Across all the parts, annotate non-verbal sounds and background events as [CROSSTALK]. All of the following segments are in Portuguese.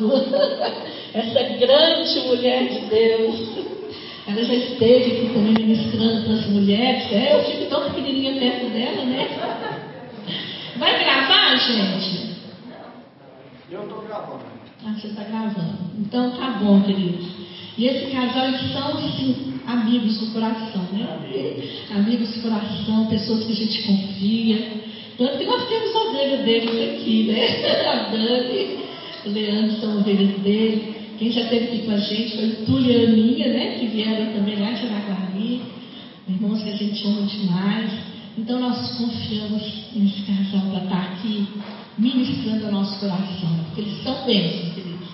amado, essa grande mulher de Deus. Ela já esteve aqui também ministrando para as mulheres. É, eu fico tão pequenininha perto dela, né? Vai gravar, gente? Eu estou gravando. Ah, você está gravando. Então tá bom, queridos. E esse casal, eles são, assim, amigos do coração, né? Amigos do coração, pessoas que a gente confia. Tanto que nós temos a ovelha deles aqui, né? [LAUGHS] A Dani, o Leandro são ovelhas dele. Quem já esteve aqui com a gente foi o né? Que vieram também lá de Araguari. Irmãos que a gente ama demais. Então nós confiamos nesse casal para estar aqui ministrando ao nosso coração. Porque eles são bênçãos, queridos.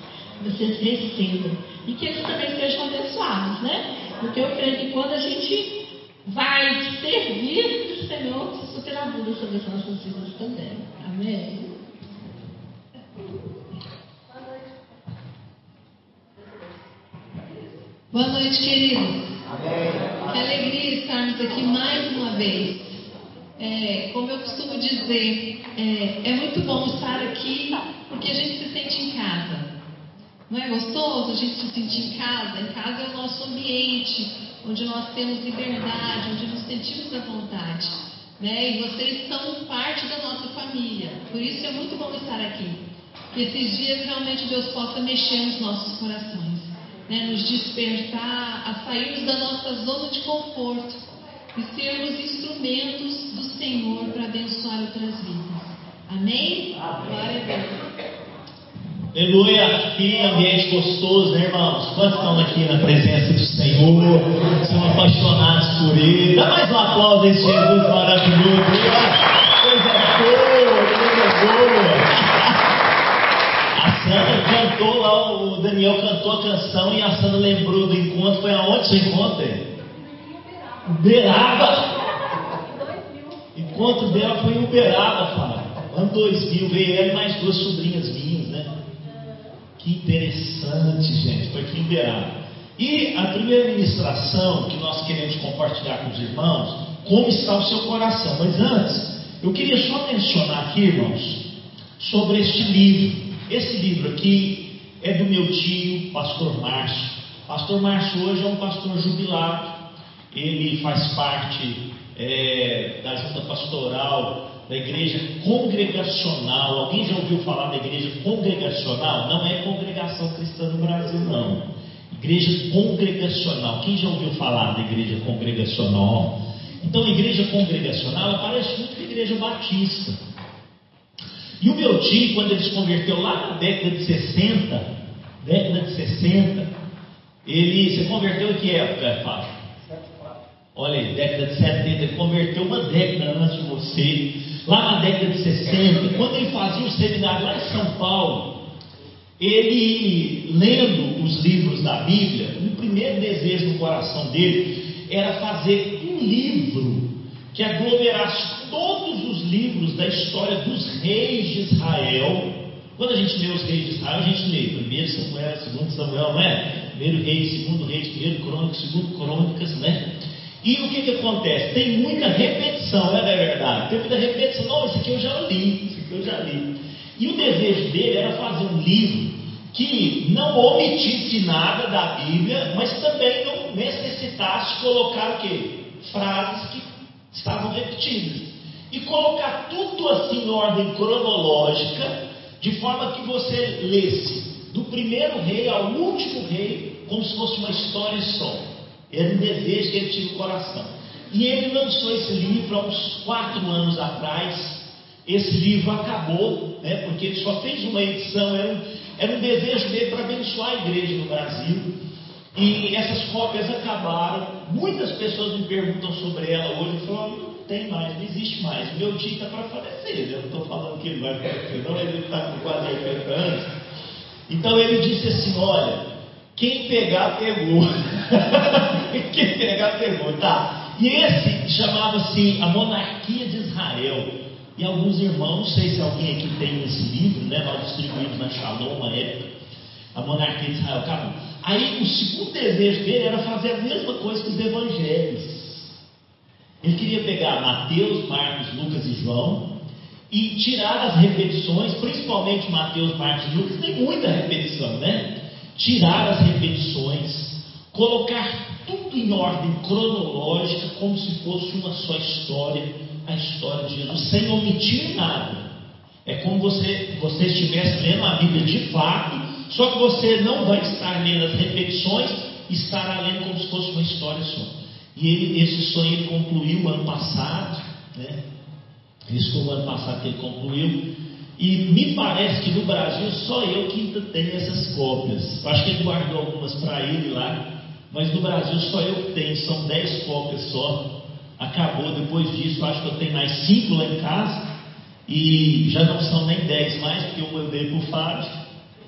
Vocês recebam. E que eles também sejam abençoados, né? Porque eu creio que quando a gente vai servir o Senhor, vida sobre as nossas vidas também. Amém? Boa noite, queridos. Que alegria estarmos aqui mais uma vez. É, como eu costumo dizer, é, é muito bom estar aqui porque a gente se sente em casa. Não é gostoso a gente se sentir em casa? Em casa é o nosso ambiente, onde nós temos liberdade, onde nos sentimos à vontade. Né? E vocês são parte da nossa família. Por isso é muito bom estar aqui. Que esses dias realmente Deus possa mexer nos nossos corações, né? nos despertar a sairmos da nossa zona de conforto e sermos instrumentos do Senhor para abençoar outras vidas. Amém? Amém. Glória a Deus. Aleluia, que ambiente gostoso, né, irmãos? Quantos estão aqui na presença do Senhor? São apaixonados por Ele. Dá mais um aplauso a esse Jesus maravilhoso. Coisa boa, coisa boa. Sandra cantou lá, o Daniel cantou a canção e a Sandra lembrou do encontro. Foi aonde seu encontro? Uberaba. O encontro dela foi em Uberaba, Fábio. Ano 2000, veio ela e mais duas sobrinhas minhas, né? Que interessante, gente. Foi aqui em Uberaba. E a primeira ministração que nós queremos compartilhar com os irmãos, como está o seu coração. Mas antes, eu queria só mencionar aqui, irmãos, sobre este livro. Esse livro aqui é do meu tio, pastor Márcio. Pastor Márcio hoje é um pastor jubilado. Ele faz parte é, da junta pastoral da igreja congregacional. Alguém já ouviu falar da igreja congregacional? Não é congregação cristã no Brasil, não. Igreja congregacional. Quem já ouviu falar da igreja congregacional? Então, a igreja congregacional parece muito com a igreja batista. E o meu tio, quando ele se converteu lá na década de 60, década de 60, ele se converteu em que época, Fábio? Olha aí, década de 70, ele converteu uma década antes de você. Lá na década de 60, quando ele fazia o seminário lá em São Paulo, ele, lendo os livros da Bíblia, o primeiro desejo no coração dele era fazer um livro que aglomerasse todos os livros da história dos reis de Israel. Quando a gente lê os reis de Israel, a gente lê primeiro Samuel, segundo Samuel, não é? Primeiro rei, segundo rei, primeiro crônicas, segundo crônicas, né? E o que, que acontece? Tem muita repetição, não é verdade? Tem muita repetição. Não, isso aqui eu já li, isso aqui eu já li. E o desejo dele era fazer um livro que não omitisse nada da Bíblia, mas também não necessitasse colocar o quê? Frases que estavam repetidas. E colocar tudo assim em ordem cronológica, de forma que você lesse do primeiro rei ao último rei, como se fosse uma história só. Era um desejo que ele tinha no coração. E ele lançou esse livro há uns quatro anos atrás. Esse livro acabou, né, porque ele só fez uma edição, era um, era um desejo dele para abençoar a igreja no Brasil. E essas cópias acabaram. Muitas pessoas me perguntam sobre ela hoje. Eu falo, tem mais, não existe mais. Meu tio está para falecer. Eu não estou falando que ele vai falecer, não, ele está com quase 80 anos. Então ele disse assim: olha, quem pegar, pegou. [LAUGHS] Quem pegar, pegou, tá? E esse chamava-se A Monarquia de Israel. E alguns irmãos, não sei se alguém aqui tem esse livro, né? Nós distribuímos na Shalom uma época. A Monarquia de Israel. Acabou. Aí o segundo desejo dele era fazer a mesma coisa que os evangelhos. Ele queria pegar Mateus, Marcos, Lucas e João e tirar as repetições, principalmente Mateus, Marcos e Lucas, tem muita repetição, né? Tirar as repetições, colocar tudo em ordem cronológica, como se fosse uma só história, a história de Jesus, sem omitir nada. É como você, você estivesse lendo a Bíblia de fato, só que você não vai estar lendo as repetições, estará lendo como se fosse uma história só. E ele, esse sonho ele concluiu ano passado, né? Isso foi o ano passado que ele concluiu. E me parece que no Brasil só eu que ainda tenho essas cópias. Acho que ele guardou algumas para ele lá, mas no Brasil só eu que tenho, são 10 cópias só. Acabou depois disso, acho que eu tenho mais 5 lá em casa. E já não são nem 10 mais, porque eu mandei para o Fábio,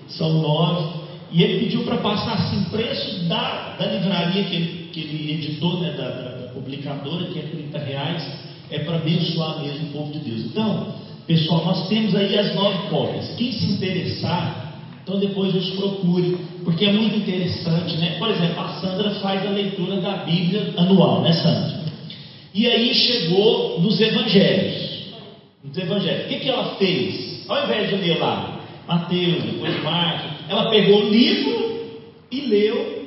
são 9. E ele pediu para passar assim, preço da, da livraria que ele, que ele editou, né, da, da publicadora, que é 30 reais é para abençoar mesmo o povo de Deus. Então, pessoal, nós temos aí as nove cópias. Quem se interessar, então depois nos procure, porque é muito interessante, né? Por exemplo, a Sandra faz a leitura da Bíblia anual, né, Sandra? E aí chegou nos evangelhos. Nos evangelhos. O que, que ela fez? Ao invés de ler lá Mateus, depois Marcos, ela pegou o livro e leu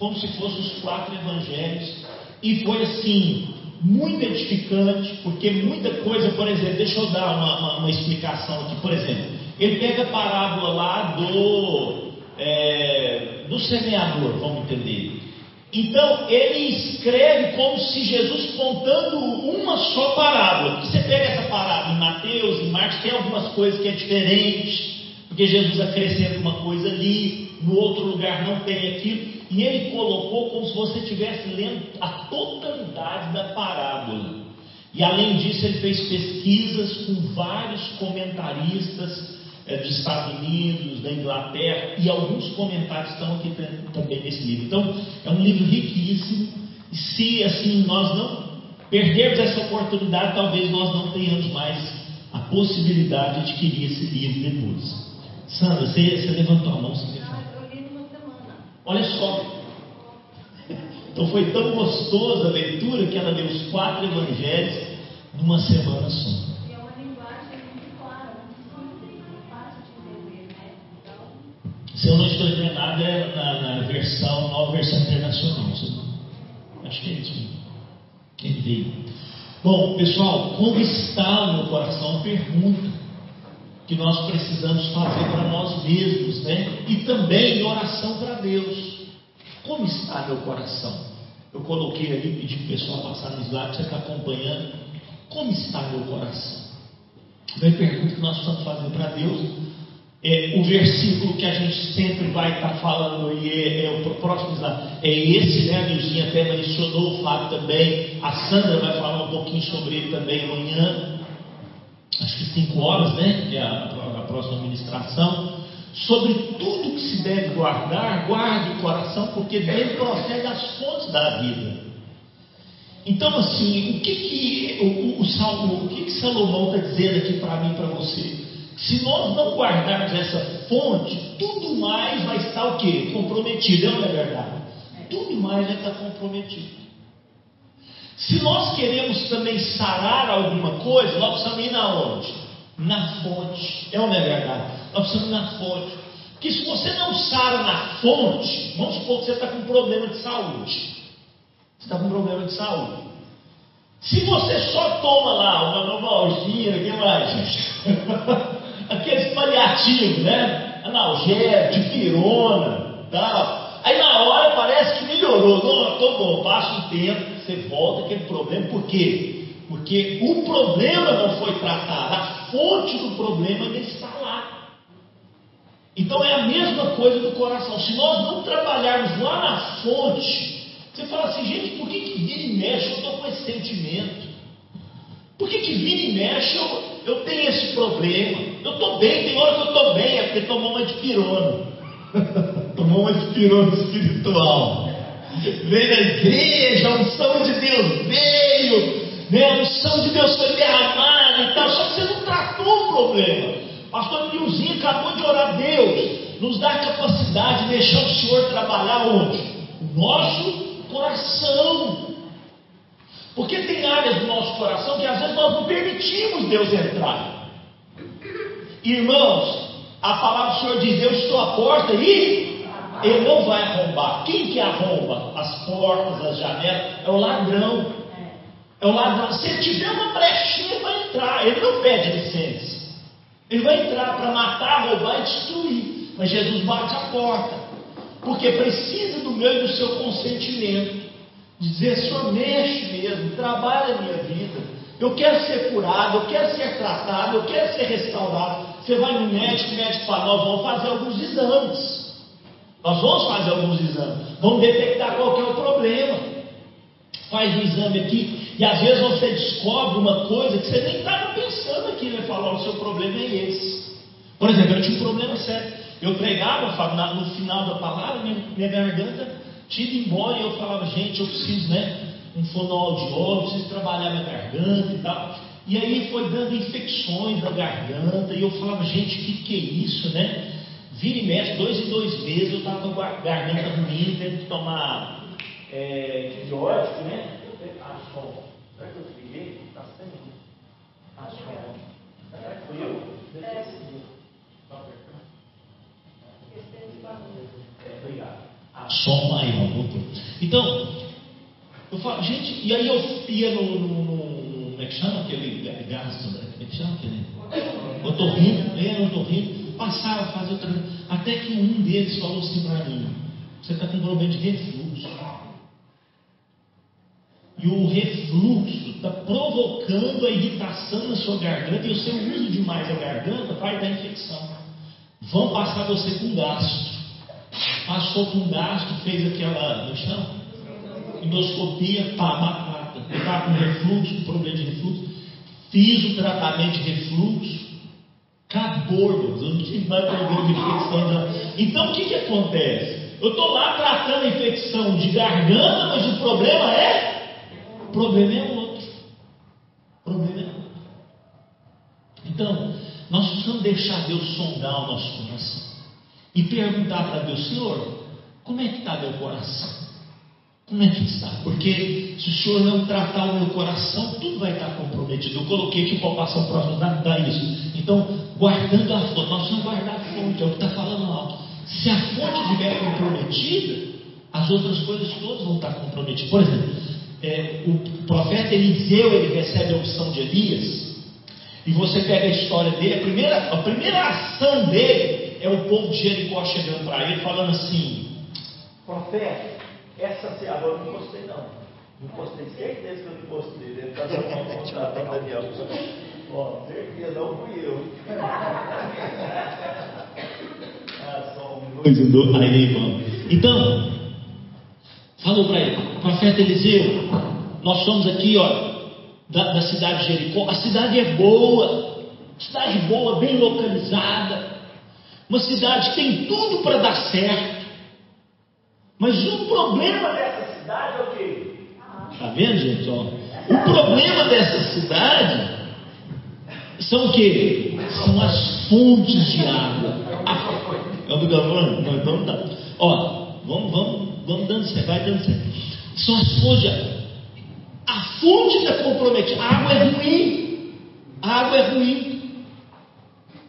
como se fossem os quatro evangelhos. E foi assim, muito edificante, porque muita coisa, por exemplo, deixa eu dar uma, uma, uma explicação aqui, por exemplo, ele pega a parábola lá do, é, do semeador, vamos entender. Então, ele escreve como se Jesus contando uma só parábola. Você pega essa parábola em Mateus, em Marcos, tem algumas coisas que é diferente, porque Jesus acrescenta uma coisa ali, no outro lugar não tem aquilo. E ele colocou como se você estivesse lendo a totalidade da parábola. E além disso, ele fez pesquisas com vários comentaristas é, dos Estados Unidos, da Inglaterra, e alguns comentários estão aqui também nesse livro. Então, é um livro riquíssimo. E se assim nós não perdermos essa oportunidade, talvez nós não tenhamos mais a possibilidade de adquirir esse livro depois. Sandra, você, você levantou a mão, você Olha só. Então foi tão gostosa a leitura que ela deu os quatro evangelhos numa semana só. É né? Então... Se eu não estou enganado, é na, na versão, nova versão internacional. Acho que é isso. Quem veio. Bom, pessoal, como está o meu coração? Pergunta que nós precisamos fazer para nós mesmos, né? E também em oração para Deus. Como está meu coração? Eu coloquei ali, pedi para o pessoal passar no slide, você está acompanhando. Como está meu coração? Daí pergunta que nós estamos fazendo para Deus. É, o versículo que a gente sempre vai estar tá falando aí é, é, o próximo slide, é esse, né? A Nilzinha até mencionou, o Fábio também, a Sandra vai falar um pouquinho sobre ele também amanhã acho que cinco horas, né? Que é a, a próxima administração. Sobre tudo que se deve guardar, guarde o coração, porque dele procede as fontes da vida. Então, assim, o que que o, o, Salmo, o que, que Salomão está dizendo aqui para mim para você? Se nós não guardarmos essa fonte, tudo mais vai estar o quê? Comprometido, não é verdade? Tudo mais vai estar comprometido. Se nós queremos também sarar alguma coisa, nós precisamos ir na onde? Na fonte. É ou não é verdade? Nós precisamos ir na fonte. Porque se você não sara na fonte, vamos supor que você está com um problema de saúde. Você está com um problema de saúde. Se você só toma lá uma novalgia, que mais? [LAUGHS] Aqueles paliativos, né? Analgésico, dipirona, tal. Aí na hora parece que melhorou. Não, estou bom, passa um tempo você volta aquele problema, por quê? Porque o problema não foi tratado, a fonte do problema ainda está lá. Então é a mesma coisa do coração. Se nós não trabalharmos lá na fonte, você fala assim, gente, por que, que vira e mexe eu estou com esse sentimento? Por que, que vira e mexe eu, eu tenho esse problema? Eu estou bem, tem hora que eu estou bem, é porque tomou uma de pirona. [LAUGHS] tomou uma de pirona espiritual veio na igreja, a unção de Deus veio, né? a unção de Deus foi derramada e tal, só que você não tratou o problema. Pastor Nilzinho acabou de orar a Deus, nos dá a capacidade de deixar o Senhor trabalhar onde? O nosso coração. Porque tem áreas do nosso coração que às vezes nós não permitimos Deus entrar. Irmãos, a palavra do Senhor diz: Eu estou à porta e ele não vai arrombar. Quem que arromba as portas, as janelas? É o ladrão. É o ladrão. Se tiver uma brechinha, vai entrar. Ele não pede licença. Ele vai entrar para matar, roubar e destruir. Mas Jesus bate a porta. Porque precisa do meu e do seu consentimento. Dizer, Senhor, mexe mesmo, trabalha a minha vida. Eu quero ser curado, eu quero ser tratado, eu quero ser restaurado. Você vai no médico, o médico fala, nós vamos fazer alguns exames. Nós vamos fazer alguns exames. Vamos detectar qual é o problema. Faz o exame aqui. E às vezes você descobre uma coisa que você nem estava pensando aqui. Vai falar, o seu problema é esse. Por exemplo, eu tinha um problema sério. Eu pregava, no final da palavra, minha, minha garganta tinha ido embora e eu falava, gente, eu preciso, né? Um fonoaudiólogo, preciso trabalhar minha garganta e tal. E aí foi dando infecções na garganta, e eu falava, gente, o que, que é isso, né? Vira e mexe, dois em dois meses eu estava com a garganta ruim, tendo que tomar é, antibiótico, né? Acho bom. Será que eu desliguei? Está sem? Acho bom. Será que fui eu? Deve ter sido. É, obrigado. Som maior, voltou. Então, eu falo, gente, e aí eu ia no, no, no como é que chama aquele gasto, né? como é que chama aquele? Otorrino, ia no otorrino, passava, fazia outra até que um deles falou assim para mim, você está com problema de refluxo. E o refluxo está provocando a irritação na sua garganta, e o seu uso demais a garganta vai dar infecção. Vão passar você com gasto. Passou com gasto, fez aquela, no chão, endoscopia, pá, batata. Eu estava com refluxo, problema de refluxo. Fiz o tratamento de refluxo. Acabou, Deus. Eu não tive mais problema de infecção. Então o que, que acontece? Eu estou lá tratando a infecção de garganta, mas o problema é. O problema é outro. O problema é outro. Então, nós precisamos deixar Deus sondar o nosso coração e perguntar para Deus, Senhor, como é que está meu coração? Como é que está? Porque se o Senhor não tratar o meu coração, tudo vai estar comprometido. Eu coloquei aqui para passar o próximo dá isso. Então, guardando a fonte, nós precisamos guardar a fonte, é o que está falando alto. Se a fonte estiver comprometida, as outras coisas todas vão estar comprometidas. Por exemplo, é, o profeta Eliseu ele recebe a opção de Elias, e você pega a história dele, a primeira, a primeira ação dele é o povo de Jericó chegando para ele, falando assim: Profeta, essa seara eu não gostei não. Não gostei, certeza que eu não gostei. Deve estar dando uma vontade para Daniel. Ó, certeza, não fui eu. [LAUGHS] ah, só um minuto. Aí, vamos. Então, falou para ele, profeta Eliseu, nós somos aqui, ó, da, da cidade de Jericó. A cidade é boa, cidade boa, bem localizada. Uma cidade que tem tudo para dar certo. Mas o problema dessa cidade é o quê? Está vendo, gente? Ó, o problema dessa cidade são o quê? São as fontes de água. É o microfone? Não, então tá. Ó, vamos, vamos, vamos dando certo, vai dando certo. São as fontes de água. A fonte está comprometida. A água é ruim. A água é ruim.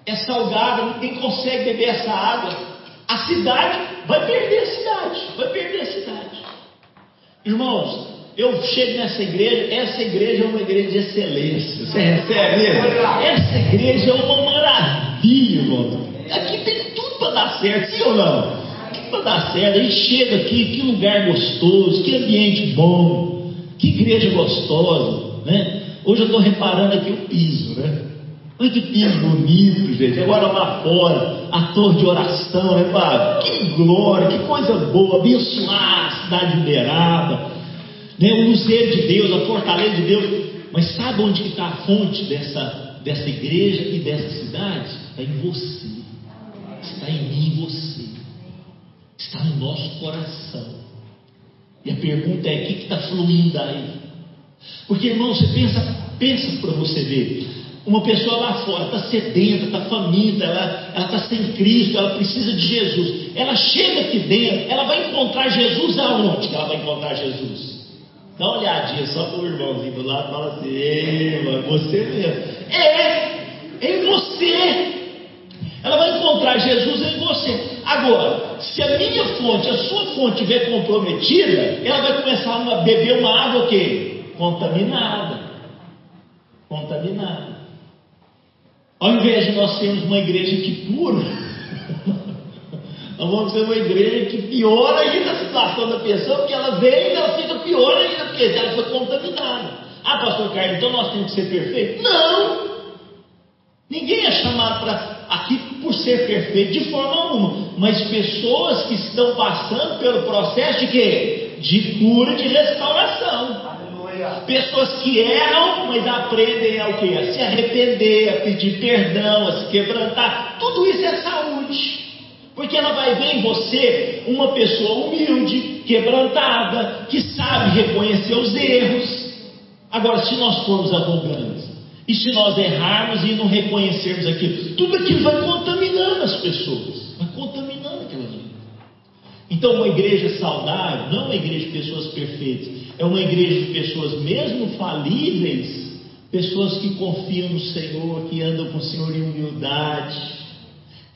É salgada, ninguém consegue beber essa água. A cidade vai perder a cidade. Vai perder a cidade. Irmãos, eu chego nessa igreja, essa igreja é uma igreja de excelência. Você recebe? Essa igreja é uma maravilha, irmão. Aqui tem tudo para dar certo, sim ou não? Tudo para dar certo. A gente chega aqui, que lugar gostoso, que ambiente bom. Que igreja gostosa, né? Hoje eu estou reparando aqui o piso, né? Olha que piso bonito, gente. Agora lá fora, a torre de oração, repara. Que glória, que coisa boa, abençoar a cidade de Uberaba, né? o luzeiro de Deus, a fortaleza de Deus. Mas sabe onde está a fonte dessa, dessa igreja e dessa cidade? Está em você. Está em mim e você. Está no nosso coração. E a pergunta é: o que está fluindo aí? Porque, irmão, você pensa, pensa para você ver. Uma pessoa lá fora está sedenta, está faminta, ela está sem Cristo, ela precisa de Jesus. Ela chega aqui dentro, ela vai encontrar Jesus aonde ela vai encontrar Jesus? Dá uma olhadinha só para o irmãozinho do lado e fala assim: Ei, mano, você mesmo. É, é em você. Ela vai encontrar Jesus em você. Agora, se a minha fonte, a sua fonte estiver comprometida, ela vai começar a beber uma água o quê? Contaminada. Contaminada. Ao invés de nós termos uma igreja que pura, [LAUGHS] nós vamos ter uma igreja que piora ainda a situação da pessoa, porque ela vem e ela fica pior ainda, porque ela foi contaminada. Ah, pastor Carlos, então nós temos que ser perfeitos? Não! Ninguém é chamado para aqui por ser perfeito de forma alguma, mas pessoas que estão passando pelo processo de quê? De cura, de restauração. Pessoas que erram, mas aprendem a o quê? A se arrepender, a pedir perdão, a se quebrantar. Tudo isso é saúde. Porque ela vai ver em você uma pessoa humilde, quebrantada, que sabe reconhecer os erros. Agora, se nós formos arrogantes, e se nós errarmos e não reconhecermos aquilo, tudo aquilo vai contaminando as pessoas, vai contaminando aquela vida. Então, uma igreja saudável não é uma igreja de pessoas perfeitas, é uma igreja de pessoas, mesmo falíveis, pessoas que confiam no Senhor, que andam com o Senhor em humildade,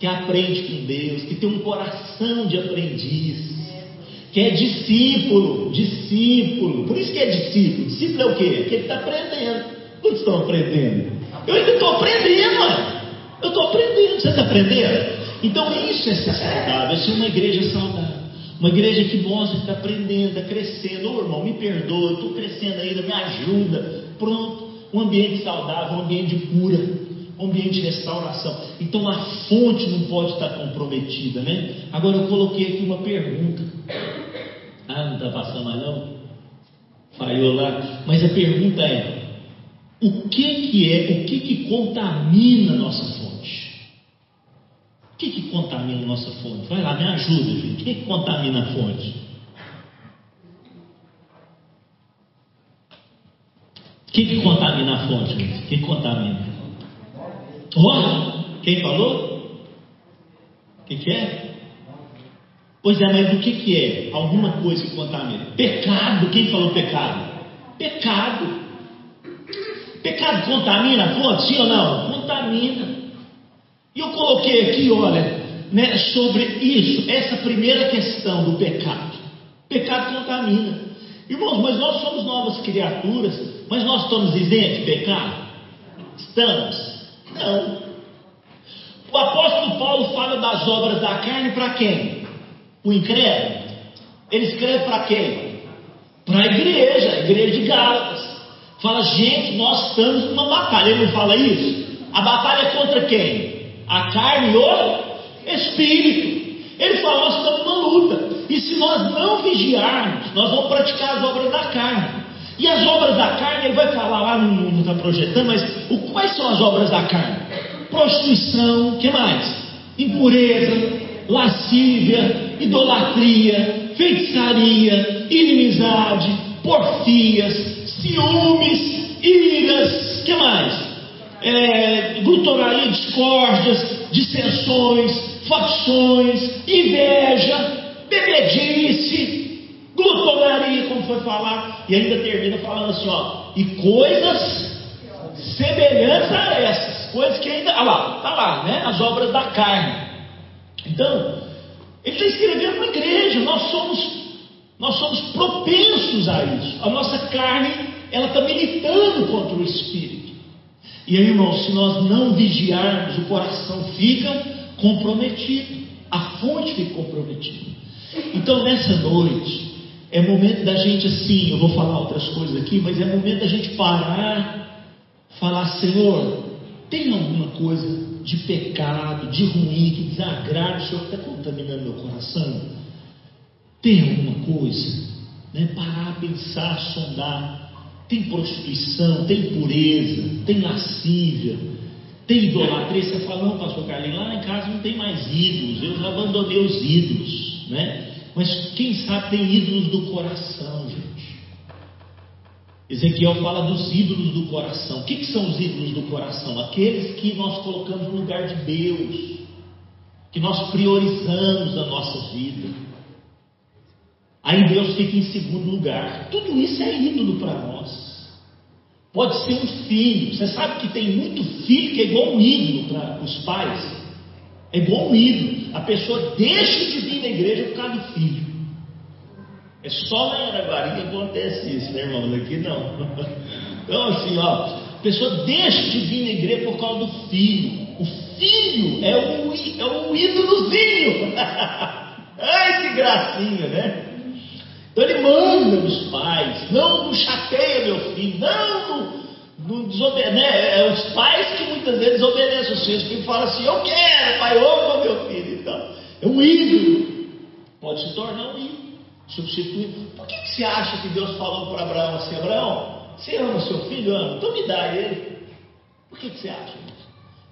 que aprende com Deus, que tem um coração de aprendiz, que é discípulo, discípulo. Por isso que é discípulo. Discípulo é o quê? Aquele que está aprendendo. Quantos estão aprendendo? Eu ainda estou aprendendo, mano. Eu estou aprendendo. Você está aprendendo? Então isso é ser saudável, é ser uma igreja saudável. Uma igreja que mostra que está aprendendo, está crescendo. Ô irmão, me perdoa, estou crescendo ainda, me ajuda. Pronto. Um ambiente saudável, um ambiente de cura, ambiente de restauração. Então a fonte não pode estar comprometida, né? Agora eu coloquei aqui uma pergunta. Ah, não está passando mais não? Falhou lá. Mas a pergunta é: o que, que é, o que, que contamina a nossa fonte? O que, que contamina a nossa fonte? Vai lá, me ajuda, gente. O que, que contamina a fonte? O que, que contamina a fonte? O que, que contamina? Oh, quem falou? O que, que é? Pois é, mas o que, que é? Alguma coisa que contamina. Pecado. Quem falou pecado? Pecado. Pecado contamina a fonte, sim ou não? Contamina. E eu coloquei aqui, olha, né, sobre isso, essa primeira questão do pecado. Pecado contamina. Irmãos, mas nós somos novas criaturas, mas nós estamos isentos de pecado? Estamos? Não. O apóstolo Paulo fala das obras da carne para quem? O incrédulo. Ele escreve para quem? Para a igreja, a igreja de Gálatas. Fala, gente, nós estamos numa batalha. Ele não fala isso? A batalha é contra quem? A carne e o espírito. Ele fala, nós estamos numa luta. E se nós não vigiarmos, nós vamos praticar as obras da carne. E as obras da carne, ele vai falar lá, não, não está projetando, mas o, quais são as obras da carne? Prostituição, que mais? Impureza, lascívia, idolatria, feitiçaria, inimizade, porfias, ciúmes, iras, que mais? É, glutonaria, discórdias, dissensões, facções, inveja, bebedice, glutonaria, como foi falar, e ainda termina falando assim, ó, e coisas semelhantes a essas, coisas que ainda, olha lá, tá lá, né? As obras da carne. Então, ele está escrevendo para a igreja, nós somos, nós somos propensos a isso. A nossa carne ela está militando contra o espírito. E aí, irmãos, se nós não vigiarmos, o coração fica comprometido, a fonte fica comprometida. Então, nessa noite, é momento da gente, assim, eu vou falar outras coisas aqui, mas é momento da gente parar, falar: Senhor, tem alguma coisa de pecado, de ruim, que desagrada o Senhor que está contaminando meu coração? Tem alguma coisa? Né? Parar, pensar, sondar. Tem prostituição, tem pureza, tem lascívia, tem idolatria. Você fala, não, pastor Carlinhos, lá em casa não tem mais ídolos, eu já abandonei os ídolos, né? Mas quem sabe tem ídolos do coração, gente. Ezequiel fala dos ídolos do coração. O que, que são os ídolos do coração? Aqueles que nós colocamos no lugar de Deus, que nós priorizamos na nossa vida. Aí Deus fica em segundo lugar. Tudo isso é ídolo para nós. Pode ser um filho. Você sabe que tem muito filho que é igual um ídolo para os pais. É igual um ídolo. A pessoa deixa de vir na igreja por causa do filho. É só em Araguari que acontece isso, né, irmão? Aqui não. [LAUGHS] Então, assim, ó, a pessoa deixa de vir na igreja por causa do filho. O filho é o, é o ídolozinho. [LAUGHS] Ai, que gracinha, né? Então ele manda nos pais, não, não chateia meu filho, não, não, desobedece. Né? É os pais que muitas vezes obedecem os filhos, que falam assim, eu quero, pai, ouva meu filho. Então, é um ídolo. Pode se tornar um ídolo. Substituir. Por que, que você acha que Deus falou para Abraão assim, Abraão, você ama seu filho? Ama, então me dá ele. Por que, que você acha isso?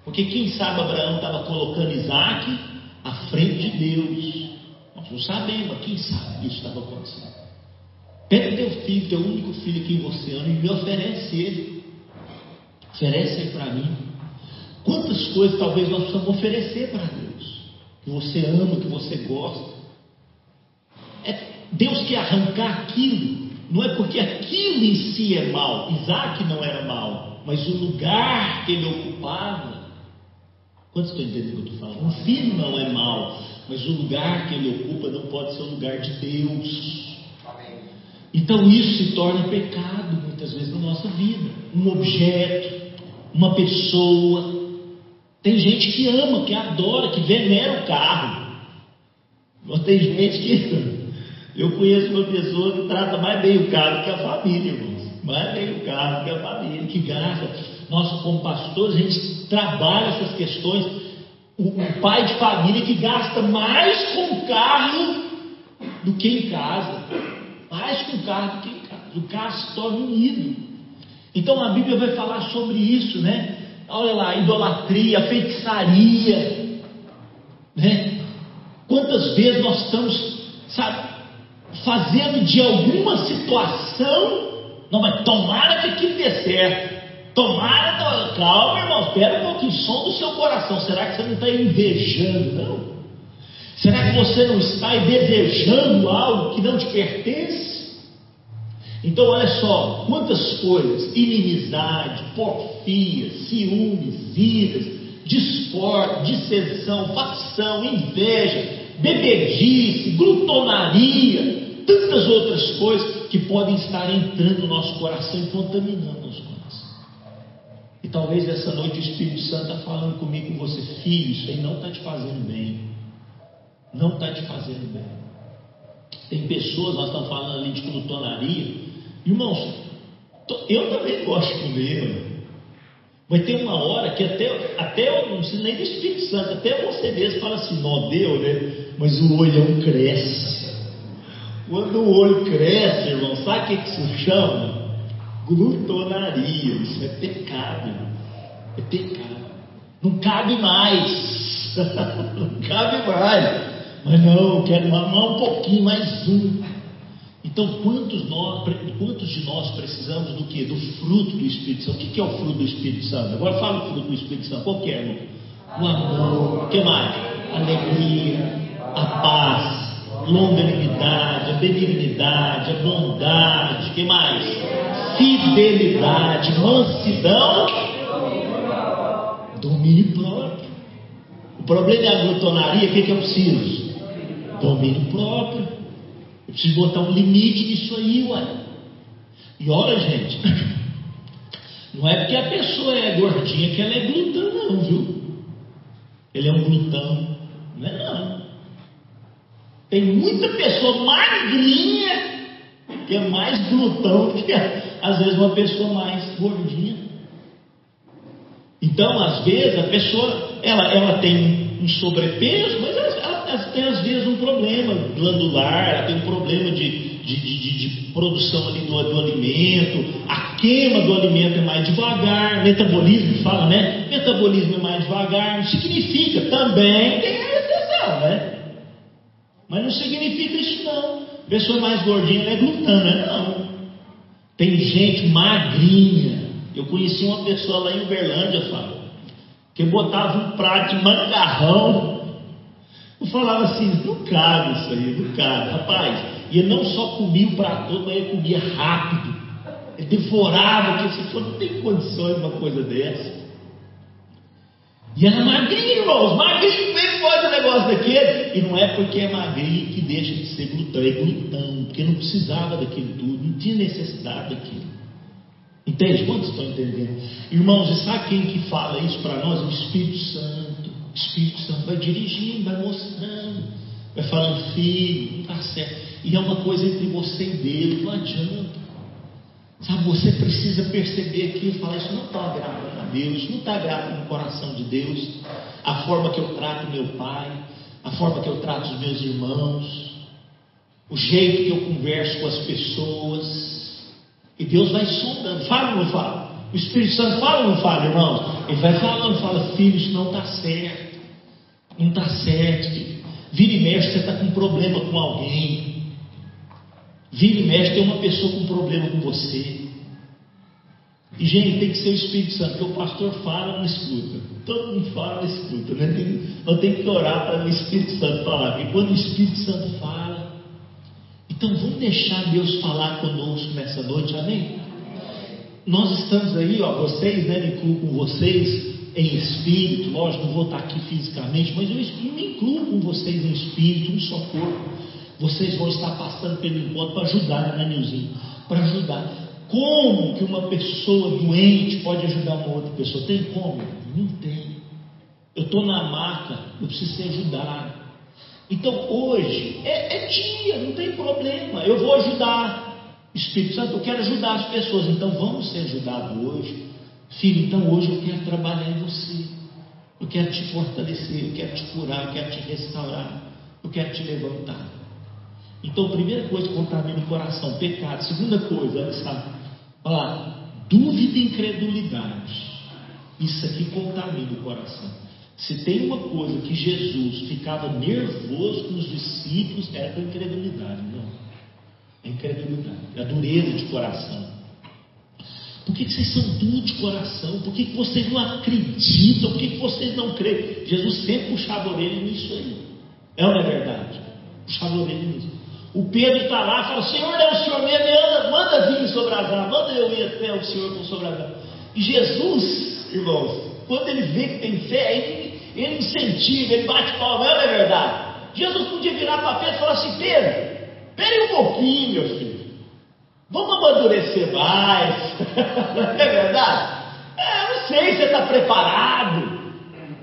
Porque quem sabe Abraão estava colocando Isaac à frente de Deus. Nós não sabemos, quem sabe isso estava acontecendo. Pega teu filho, teu único filho que você ama, e me oferece ele. Oferece para mim. Quantas coisas talvez nós precisamos oferecer para Deus? Que você ama, que você gosta. É, Deus quer arrancar aquilo, não é porque aquilo em si é mal. Isaac não era mal, mas o lugar que ele ocupava. Quantos estão entendendo o que eu estou falando? Um filho não é mal, mas o lugar que ele ocupa não pode ser o lugar de Deus. Então isso se torna pecado muitas vezes na nossa vida. Um objeto, uma pessoa. Tem gente que ama, que adora, que venera o carro. Mas tem gente que. [LAUGHS] Eu conheço uma pessoa que trata mais bem o carro que a família, irmãos. Mais bem o carro que a família, que gasta. Nossa, como pastores, a gente trabalha essas questões. O, o pai de família que gasta mais com o carro do que em casa mais com o carro do que em casa. O carro se torna um ídolo. Então a Bíblia vai falar sobre isso, né? Olha lá, idolatria, feitiçaria, né? Quantas vezes nós estamos, sabe, fazendo de alguma situação, não, mas tomara que aquilo dê certo. Tomara, calma, irmão, espera um pouquinho, som do seu coração. Será que você não está invejando, não? Será que você não está desejando algo que não te pertence? Então, olha só, quantas coisas: inimizade, porfia, ciúmes, iras, discórdia, dissensão, facção, inveja, bebedice, glutonaria, tantas outras coisas que podem estar entrando no nosso coração e contaminando nosso coração. E talvez essa noite o Espírito Santo está falando comigo, com você, filho, isso aí não está te fazendo bem não está te fazendo bem. Tem pessoas, nós estamos falando ali de glutonaria. Irmãos, eu também gosto de comer. Vai ter uma hora que até, até eu não sei nem do Espírito Santo, até você mesmo fala assim, não deu, né? Mas o olhão cresce. Quando o olho cresce, irmão, sabe o que, isso chama? Glutonaria. Isso é pecado, irmão. É pecado. Não cabe mais. [LAUGHS] não cabe mais. Mas não, eu quero mamar um pouquinho, mais um. Então, quantos, nós, quantos de nós precisamos do que? Do fruto do Espírito Santo. O que é o fruto do Espírito Santo? Agora fala o fruto do Espírito Santo. Qual que é, irmão? O amor. O que mais? A alegria, a paz, longanimidade, a benignidade, a bondade. O que mais? Fidelidade, mansidão, domínio próprio. O problema é a glutonaria. O que, que eu preciso? domínio próprio. Preciso botar um limite nisso aí, uai. E olha, gente, não é porque a pessoa é gordinha que ela é glutão, não, viu? Ele é um glutão. Não é não. Tem muita pessoa magrinha que é mais glutão que às vezes uma pessoa mais gordinha. Então, às vezes, a pessoa ela, ela tem um sobrepeso, mas ela tem às vezes um problema glandular, ela tem um problema de, de, de, de produção ali do, do, alimento, a queima do alimento é mais devagar, metabolismo fala, né? Metabolismo é mais devagar, significa, também tem a exceção, né? Mas não significa isso não. Pessoa mais gordinha não é glutana, não. Tem gente magrinha. Eu conheci uma pessoa lá em Uberlândia, Fábio, que botava um prato de mangarrão eu falava assim, cabe isso aí, cabe. Rapaz, e ele não só comia o prato todo, mas ele comia rápido. Ele devorava, que você falou, não tem condições de uma coisa dessa. E era magrinho, irmãos, magrinho, que pode um negócio daquele? E não é porque é magrinho que deixa de ser glutão, é glutão, porque não precisava daquilo tudo, não tinha necessidade daquilo. Entende? Quantos estão entendendo? Irmãos, e sabe quem que fala isso para nós? O Espírito Santo. O Espírito Santo vai dirigindo, vai mostrando, vai falando, filho, não está certo. E é uma coisa entre você e Deus, não adianta. Sabe, você precisa perceber aqui e falar, isso não está agradando a Deus, não está agradando no coração de Deus, a forma que eu trato meu pai, a forma que eu trato os meus irmãos, o jeito que eu converso com as pessoas. E Deus vai sondando, fala ou não fala? O Espírito Santo fala ou não fala, irmãos? Ele vai falando, fala, filho, isso não está certo. Não está certo, filho. Vira e mexe, você está com problema com alguém. Vira e mexe, tem uma pessoa com problema com você. E, gente, tem que ser o Espírito Santo, porque o pastor fala, não escuta. Todo mundo fala, não escuta. Né? Tem, tenho que orar para o Espírito Santo falar. E quando o Espírito Santo fala, então vamos deixar Deus falar conosco nessa noite, amém? Nós estamos aí, ó, vocês, né, me incluo com vocês em espírito, lógico, não vou estar aqui fisicamente, mas eu me incluo com vocês em espírito, um só corpo. Vocês vão estar passando pelo encontro para ajudar, né, Nilzinho? Para ajudar. Como que uma pessoa doente pode ajudar uma outra pessoa? Tem como? Não tem. Eu estou na maca, eu preciso ser ajudado. Então hoje é, é, dia, não tem problema. Eu vou ajudar. Espírito Santo, eu quero ajudar as pessoas. Então vamos ser ajudados hoje. Filho, então hoje eu quero trabalhar em você. Eu quero te fortalecer, eu quero te curar, eu quero te restaurar, eu quero te levantar. Então, primeira coisa contamina o coração, pecado. Segunda coisa, olha só, olha lá, dúvida e incredulidade. Isso aqui contamina o coração. Se tem uma coisa que Jesus ficava nervoso com os discípulos, era com incredulidade, não. A incredulidade, a dureza de coração. Por que, que vocês são duros de coração? Por que, que vocês não acreditam? Por que, que vocês não creem? Jesus sempre puxava a orelha nisso aí. É ou não é verdade? Puxava a orelha nisso. O Pedro está lá e fala: Senhor, é o Senhor mesmo, manda, manda vir sobre as águas, manda eu ir até o Senhor com sobre as águas. E Jesus, irmãos, quando ele vê que tem fé, ele, ele incentiva, ele bate palma, não é verdade? Jesus podia virar para Pedro e falar assim: Pedro, espere um pouquinho, meu filho. Vamos amadurecer mais. [LAUGHS] É verdade? É, não sei se você está preparado.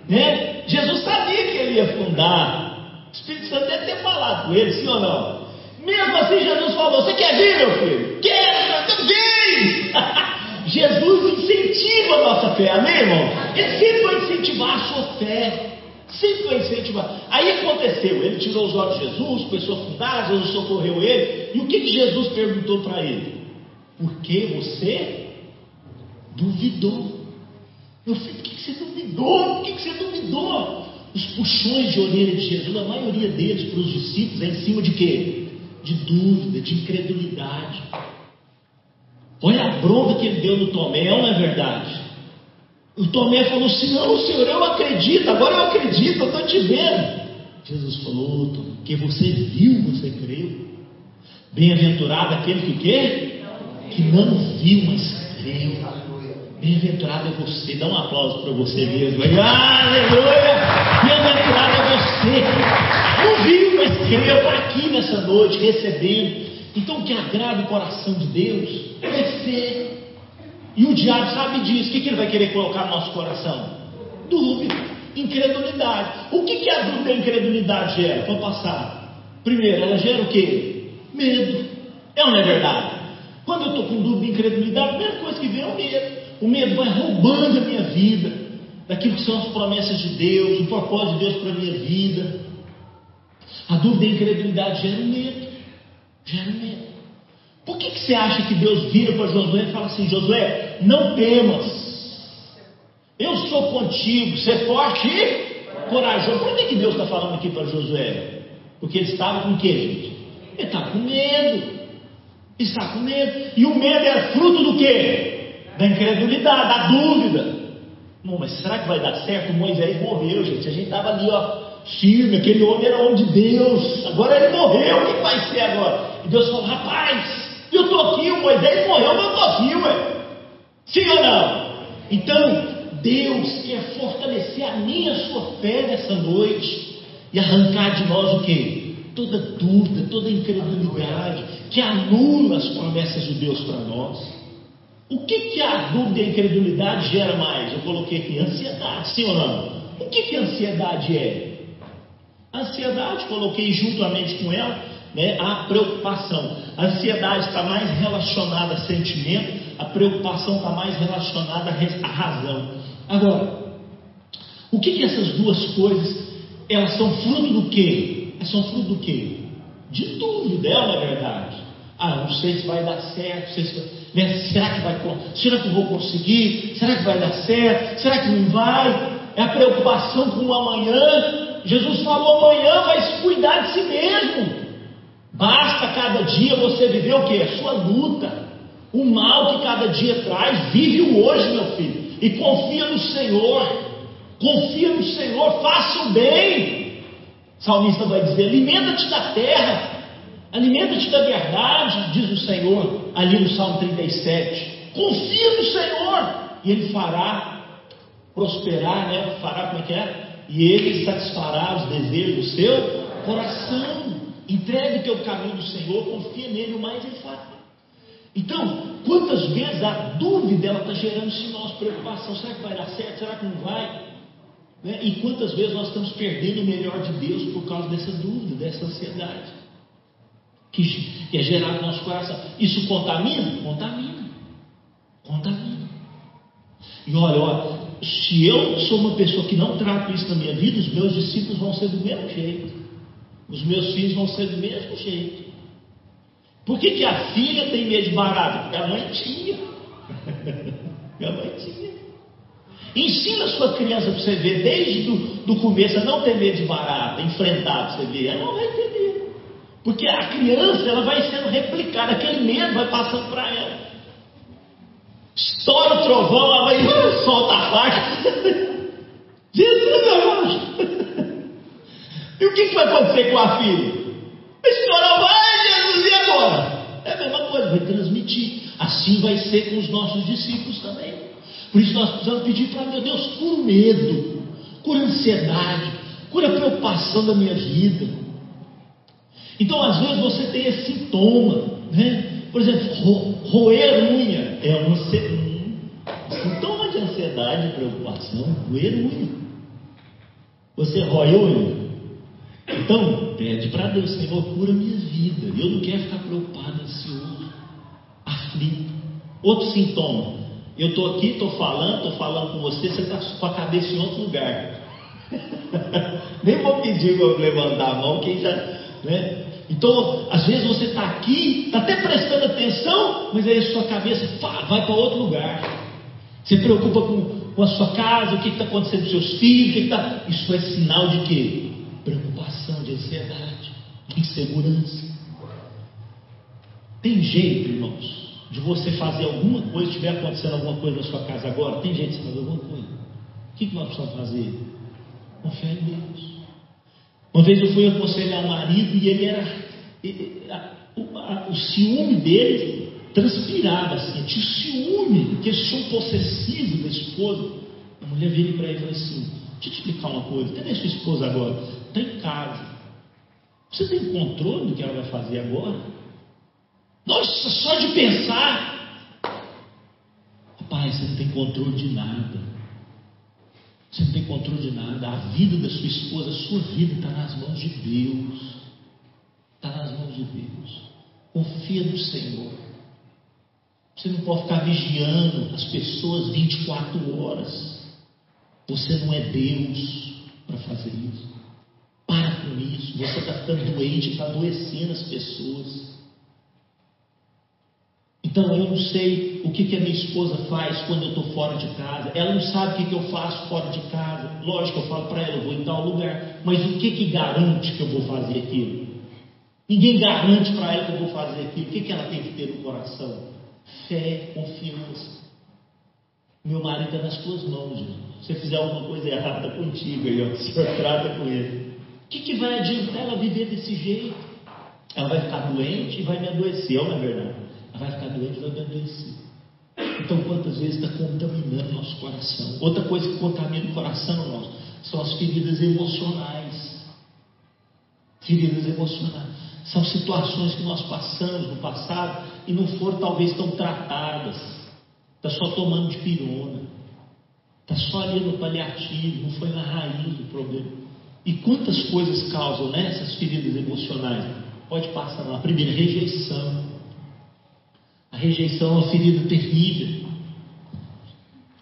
Né? Jesus sabia que ele ia fundar. O Espírito Santo deve ter falado com ele, sim ou não? Mesmo assim, Jesus falou: Você quer vir, meu filho? Quero, vem! [LAUGHS] Jesus incentiva a nossa fé, amém, irmão? Ele sempre vai incentivar a sua fé. Sempre vai incentivar. Aí aconteceu, ele tirou os olhos de Jesus, começou a fundar, Jesus socorreu ele. E o que, que Jesus perguntou para ele? Por que você duvidou? Meu filho, por que, que você duvidou? Por que, que você duvidou? Os puxões de orelha de Jesus, a maioria deles para os discípulos é em cima de quê? De dúvida, de incredulidade. Olha a bronca que ele deu no Tomé, não é verdade? O Tomé falou assim: Não, Senhor, eu acredito, agora eu acredito, eu estou te vendo. Jesus falou: Que você viu, você creu. Bem-aventurado aquele que quê? Que não viu, mas creu. Bem-aventurado é você. Dá um aplauso para você mesmo. Aleluia! Bem-aventurado é você. Não viu, mas creu. Está aqui nessa noite recebendo. Então, o que agrada o coração de Deus é fé. E o diabo sabe disso. O que, que ele vai querer colocar no nosso coração? Dúvida, incredulidade. O que, que a dúvida e a incredulidade gera? Para passar. Primeiro, ela gera o quê? Medo. É ou não é verdade? Quando eu estou com dúvida e incredulidade, a primeira coisa que vem é o medo. O medo vai roubando a minha vida, daquilo que são as promessas de Deus, o propósito de Deus para a minha vida. A dúvida e a incredulidade geram medo. Gera medo. Por que, que você acha que Deus vira para Josué e fala assim: Josué, não temas, eu sou contigo, ser forte e corajoso. Por que, que Deus está falando aqui para Josué? Porque ele estava com o que, gente? Ele estava com medo. Estava com medo. E o medo era fruto do que? Da incredulidade, da dúvida. Não, mas será que vai dar certo? Moisés morreu, gente. A gente estava ali, ó, firme. Aquele homem era homem de Deus. Agora ele morreu. O que vai ser agora? E Deus falou: rapaz, aqui, o Moisés morreu, mas eu estou aqui, ué. Sim ou não? Então, Deus quer fortalecer a minha, sua fé nessa noite e arrancar de nós o quê? Toda dúvida, toda incredulidade que anula as promessas de Deus para nós. O que, que a dúvida e a incredulidade gera mais? Eu coloquei aqui ansiedade, sim ou não? O que, que a ansiedade é? Ansiedade, coloquei juntamente com ela, né, a preocupação. A ansiedade está mais relacionada a sentimento, a preocupação está mais relacionada à razão. Agora, o que, que essas duas coisas, elas são fruto do quê? Elas são fruto do quê? De dúvida, é uma verdade. Ah, não sei se vai dar certo, se, né, será que vai será que eu vou conseguir? Será que vai dar certo? Será que não vai? É a preocupação com o amanhã. Jesus falou: amanhã vai se cuidar de si mesmo. Basta cada dia você viver o que? A sua luta. O mal que cada dia traz, vive o hoje, meu filho. E confia no Senhor. Confia no Senhor, faça o bem. O salmista vai dizer: alimenta-te da terra, alimenta-te da verdade, diz o Senhor, ali no Salmo 37. Confia no Senhor, e Ele fará prosperar, né? Fará como é que é? E Ele satisfará os desejos do seu coração. Entregue teu caminho do Senhor, confia nele, o mais ele fará. Então, quantas vezes a dúvida ela está gerando em nós preocupação? Será que vai dar certo? Será que não vai? Né? E quantas vezes nós estamos perdendo o melhor de Deus por causa dessa dúvida, dessa ansiedade que é gerado no nosso coração? Isso contamina? Contamina. Contamina. E olha, olha, se eu sou uma pessoa que não trato isso na minha vida, os meus discípulos vão ser do mesmo jeito. Os meus filhos vão ser do mesmo jeito. Por que, que a filha tem medo de barata? Porque a mãe tinha. [LAUGHS] a mãe tinha. Ensina a sua criança para você ver, desde do, do começo, a não ter medo de barata, enfrentar para você ver. Ela não vai medo. Porque a criança ela vai sendo replicada, aquele medo vai passando para ela. Estoura o trovão, ela vai solta a faixa. [LAUGHS] Jesus amado. E o que, que vai acontecer com a filha? Estourar, vai Jesus, e agora? É a mesma coisa, vai transmitir. Assim vai ser com os nossos discípulos também. Por isso nós precisamos pedir para meu Deus, cura o medo, cura a ansiedade, cura a preocupação da minha vida. Então, às vezes, você tem esse sintoma, né? Por exemplo, ro roer unha é um, sintoma de ansiedade e preocupação. Roer unha. Você rói unha? Então, pede para Deus, Senhor, cura minha vida. Eu não quero ficar preocupado, ansioso, aflito. Outro sintoma. Eu estou aqui, estou falando, estou falando com você, você está com a cabeça em outro lugar. [LAUGHS] Nem vou pedir para levantar a mão, quem já. Né? Então, às vezes você está aqui, está até prestando atenção, mas aí a sua cabeça vai para outro lugar. Você preocupa com, com a sua casa, o que está acontecendo com seus filhos, que tá... isso é sinal de quê? Preocupação, ansiedade, de insegurança. Tem jeito, irmãos, de você fazer alguma coisa, estiver acontecendo alguma coisa na sua casa agora, tem jeito de você fazer alguma coisa. O que, que nós precisamos fazer? Confiar em Deus. Uma vez eu fui aconselhar um marido e ele era. a, o, a, ciúme dele transpirava assim, tinha ciúme, questão possessivo da esposa. A mulher veio para ele e falou assim: Deixa eu te explicar uma coisa, cadê sua esposa agora? Está em casa. Você tem controle do que ela vai fazer agora? Nossa, só de pensar. Rapaz, você não tem controle de nada. Você não tem controle de nada. A vida da sua esposa, a sua vida está nas mãos de Deus. Está nas mãos de Deus. Confia no Senhor. Você não pode ficar vigiando as pessoas 24 horas. Você não é Deus para fazer isso. Para com isso. Você está ficando doente, está adoecendo as pessoas. Então eu não sei o que, que a minha esposa faz quando eu estou fora de casa. Ela não sabe o que, que eu faço fora de casa. Lógico, eu falo para ela, eu vou em tal lugar. Mas o que, que garante que eu vou fazer aquilo? Ninguém garante para ela que eu vou fazer aquilo. O que, que ela tem que ter no coração? Fé, confiança. Meu marido está nas tuas mãos. Se você fizer alguma coisa errada contigo, aí, ó, [LAUGHS] o Senhor trata com ele. Que, que vai adiantar ela viver desse jeito? Ela vai ficar doente e vai me adoecer, é verdade? vai ficar doente, vai me adoecer. Então, quantas vezes está contaminando nosso coração? Outra coisa que contamina o coração, irmãos, são as feridas emocionais. Feridas emocionais. São situações que nós passamos no passado e não foram talvez tão tratadas. Está só tomando de pirona. Está só ali no paliativo, não foi na raiz do problema. E quantas coisas causam nessas feridas emocionais? Pode passar lá. Primeiro, rejeição. A rejeição é uma ferida terrível.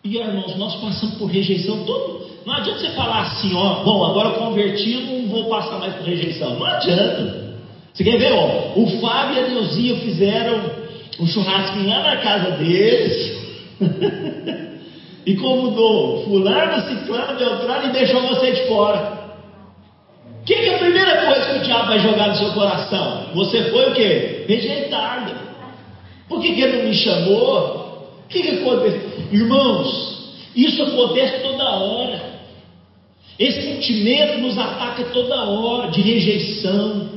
E irmãos, nós passamos por rejeição todo. Não adianta você falar assim, ó, bom, agora eu converti, eu não vou passar mais por rejeição. Não adianta. Você quer ver, ó? O Fábio e a Neuzinha fizeram um churrasquinho lá na casa deles. [LAUGHS] e convidou fulano, ciclano, beltrano e deixou você de fora. Que, que é a primeira coisa que o diabo vai jogar no seu coração? Você foi o quê? Rejeitado. Por que, que ele não me chamou? O que, que aconteceu? Irmãos, isso acontece toda hora. Esse sentimento nos ataca toda hora de rejeição.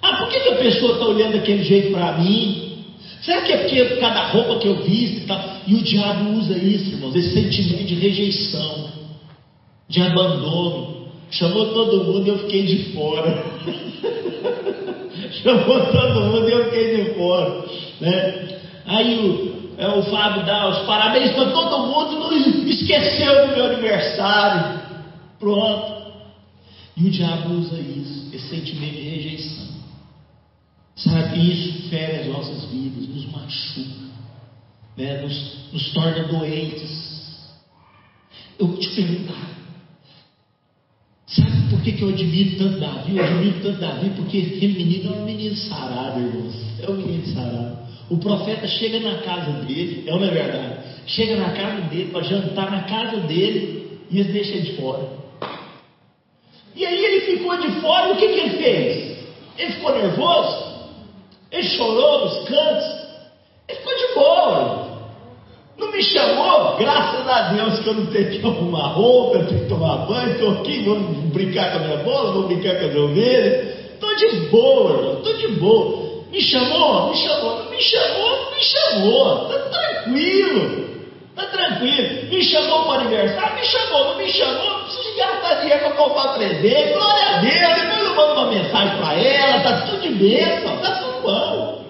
Ah, por que, que a pessoa está olhando daquele jeito para mim? Será que é porque por causa da roupa que eu visto e tal? E o diabo usa isso, irmãos, esse sentimento de rejeição, de abandono. Chamou todo mundo e eu fiquei de fora. [LAUGHS] Chamou todo mundo e eu fiquei de fora. Né? Aí o, é, o Fábio dá os parabéns para todo mundo, não esqueceu do meu aniversário. Pronto. E o diabo usa isso, esse sentimento de rejeição. Sabe, isso fere as nossas vidas, nos machuca, né? nos, nos torna doentes. Eu vou te perguntar, sabe por que, que eu admiro tanto Davi? Eu admiro tanto Davi porque aquele menino é um menino sarado, irmãos. É um menino sarado. O profeta chega na casa dele, é uma verdade, chega na casa dele para jantar na casa dele e eles deixam de fora. E aí ele ficou de fora e o que, que ele fez? Ele ficou nervoso? Ele chorou nos cantos. Ele ficou de boa. Me chamou, graças a Deus que eu não tenho que arrumar roupa, eu tenho que tomar banho, estou aqui, vou brincar com a minha bola, vou brincar com a minha ovelha. Estou de boa, estou de boa. Me chamou? Me chamou. Me chamou? Me chamou. Está tranquilo. Está tranquilo. Me chamou para o aniversário? Me chamou. Não me chamou? Não preciso gastar dinheiro para comprar presente. Glória a Deus. Depois eu mando uma mensagem para ela. Está tudo de bênção. Está tudo bom.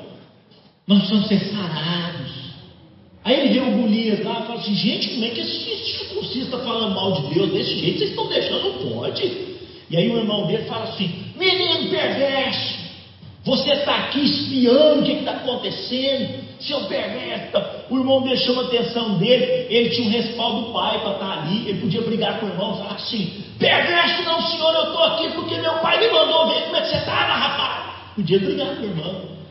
Nós precisamos ser sarados. Aí ele vê o Golias lá e fala assim: gente, como é que esse circuncista está falando mal de Deus desse jeito? Vocês estão deixando? Não pode. E aí o irmão dele fala assim: menino perverso. Você está aqui espiando o que está acontecendo, seu perverso. O irmão deixou a atenção dele, ele tinha um respaldo do pai para estar tá ali. Ele podia brigar com o irmão e falar assim: perverso não, senhor, eu estou aqui porque meu pai me mandou ver como é que você estava, rapaz. Podia brigar com o irmão.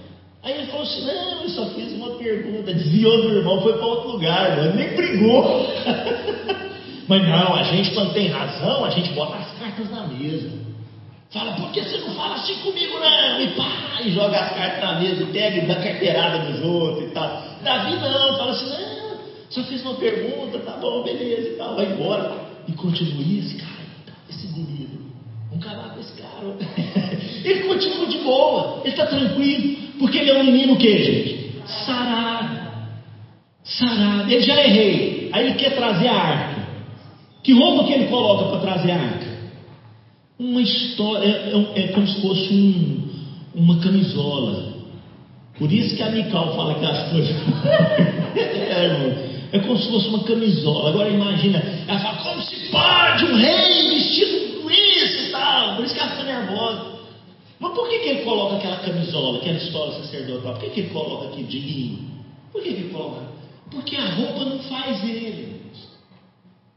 Aí ele falou assim: não, eu só fiz uma pergunta, desviou do irmão, foi para outro lugar, ele nem brigou. [LAUGHS] Mas não, a gente, quando tem razão, a gente bota as cartas na mesa. Fala, por que você não fala assim comigo, não? E pá, e joga as cartas na mesa pega e dá carteirada nos outros e tal. Davi não, fala assim, não, só fiz uma pergunta, tá bom, beleza e tal, vai embora. E continua esse cara, esse menino. Vamos acabar com esse cara. [LAUGHS] ele continua de boa, ele está tranquilo, porque ele é um menino o que, gente? Sarado. Sarado. Ele já é rei, aí ele quer trazer a arca. Que roupa que ele coloca para trazer a arca? uma história, é, é, é como se fosse um, uma camisola. Por isso que a Mical fala que as coisas. [LAUGHS] é, irmão, é como se fosse uma camisola. Agora imagina, ela fala, como se pode um rei vestido com isso e tal. Por isso que ela fica nervosa. Mas por que, que ele coloca aquela camisola, aquela história sacerdotal? Por que, que ele coloca aqui de linho? Por que, que ele coloca? Porque a roupa não faz ele.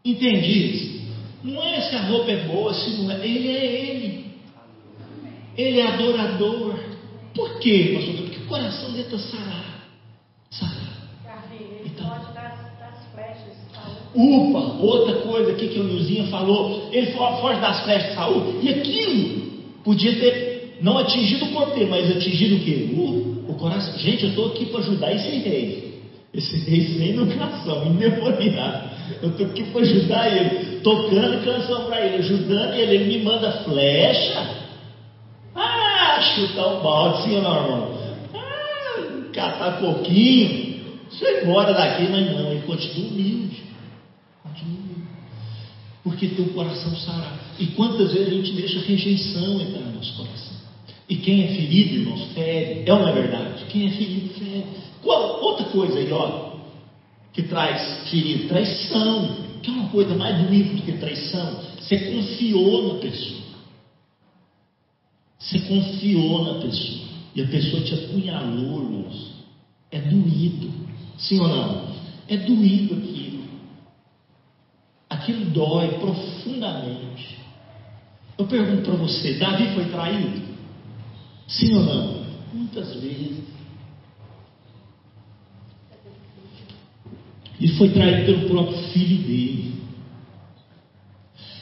Entende isso? Não é se a roupa é boa, se não é. Ele é ele. Ele é adorador. Por quê, pastor? Porque o coração dele está sarado. Sarado. Então, Upa, outra coisa aqui que o Nilzinho falou, ele foge das flechas de saúde, e aquilo podia ter não atingido o corpo mas atingido o quê? O, o coração. Gente, eu estou aqui para ajudar esse rei. Esse rei sem educação, endemoniado. Eu estou aqui para ajudar ele, tocando canção para ele, ajudando ele. Ele me manda flecha. Ah, chutar um balde, sim ou irmão? Ah, catar eu ir embora daqui, mas não, ele continua humilde. Continua humilde. Porque tem o coração sarado. E quantas vezes a gente deixa rejeição entrar no nosso coração? E quem é ferido, irmãos, fere. É é verdade? Quem é ferido, fere. Qual, outra coisa aí, ó, que traz ferido? Traição. Que é uma coisa mais bonita do que traição. Você confiou na pessoa. Você confiou na pessoa. E a pessoa te apunhalou, irmãos. É doído. Sim ou não? É doído aquilo. Aquilo dói profundamente. Eu pergunto para você: Davi foi traído? Sim ou não? Muitas vezes. E foi traído pelo próprio filho dele.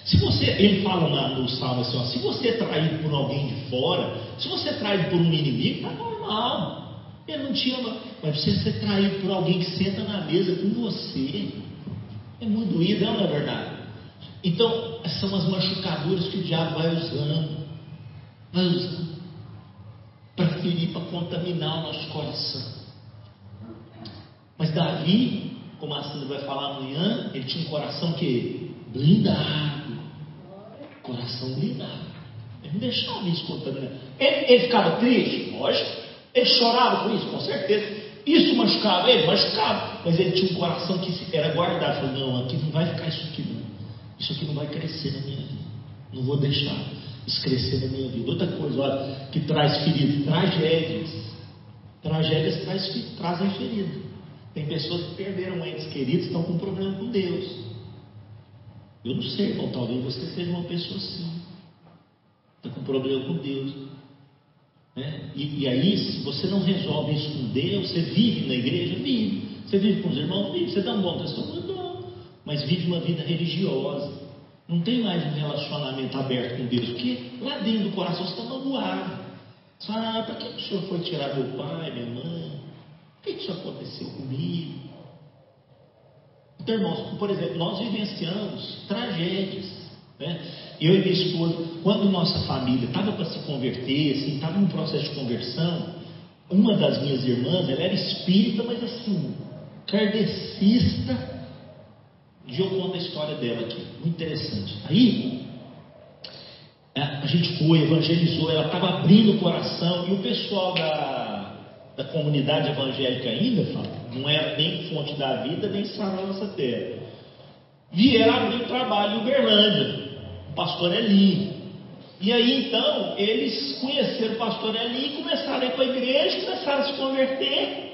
Se você, ele fala lá no Salmo assim, ó, se você é traído por alguém de fora, se você é traído por um inimigo, está normal. Ele não te ama. Mas você ser traído por alguém que senta na mesa com você, é muito doído, não é verdade? Então, são as machucaduras que o diabo vai usando. Vai usando. Para ferir, para contaminar o nosso coração. Mas Davi, como a Sandra vai falar amanhã, ele tinha um coração que blindado. Coração blindado. Ele não deixava isso contaminar. Ele, ele ficava triste? Lógico. Ele chorava com isso? Com certeza. Isso machucava ele? Machucava. Mas ele tinha um coração que era guardado. Falou, não, aqui não vai ficar isso aqui não. Isso aqui não vai crescer na minha vida. Não vou deixar isso crescer na minha vida. Outra coisa, olha, que traz feridas, tragédias. Tragédias traz, trazem feridas. Tem pessoas que perderam entes queridos, estão com problema com Deus. Eu não sei, irmão, talvez você seja uma pessoa assim. Está com problema com Deus. Né? E, e, aí, se você não resolve isso com Deus, você vive na igreja? Vive. Você vive com os irmãos? Vive. Você dá um bom testemunho? Não. Mas vive uma vida religiosa. Não tem mais um relacionamento aberto com Deus. Porque lá dentro do coração você está magoado. Você fala, ah, para que o Senhor foi tirar meu pai, minha mãe? Por que isso aconteceu comigo? Então, irmãos, por exemplo, nós vivenciamos tragédias. Né? Eu e minha esposa, quando nossa família estava para se converter, assim, estava num processo de conversão, uma das minhas irmãs, ela era espírita, mas assim, kardecista. E eu conto a história dela aqui, muito interessante. Aí, a gente foi, evangelizou, ela estava abrindo o coração, e o pessoal da, da comunidade evangélica ainda, não era nem fonte da vida, nem da nossa terra. Vieram abrir o trabalho em Uberlândia o pastor Eli. E aí então eles conheceram o pastor Eli, começaram a ir para a igreja, começaram a se converter.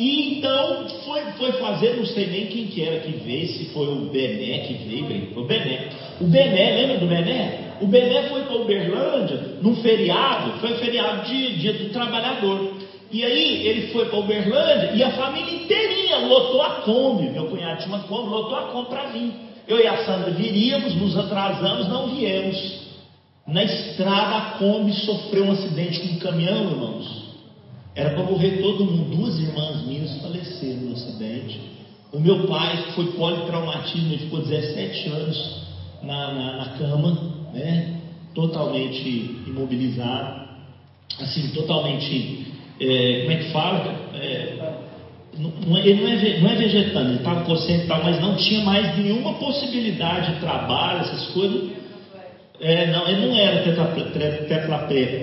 E então foi, foi fazer, não sei nem quem que era que veio, se foi o Bené que veio, foi o Bené. O Bené, lembra do Bené? O Bené foi para Uberlândia num feriado, foi feriado de dia do trabalhador. E aí ele foi para Uberlândia e a família inteirinha lotou a Kombi. Meu cunhado tinha uma Kombi, lotou a Kombi para vir. Eu e a Sandra viríamos, nos atrasamos, não viemos. Na estrada, a Kombi sofreu um acidente com um caminhão, irmãos. Era para morrer todo mundo. Duas irmãs minhas faleceram no acidente. O meu pai foi politraumatismo, ele ficou 17 anos na, na, na cama, né? totalmente imobilizado, assim, totalmente, é, como é que fala? É, não, é, ele não é, não é vegetando, ele estava e tal, mas não tinha mais nenhuma possibilidade de trabalho, essas coisas. É, não, ele não era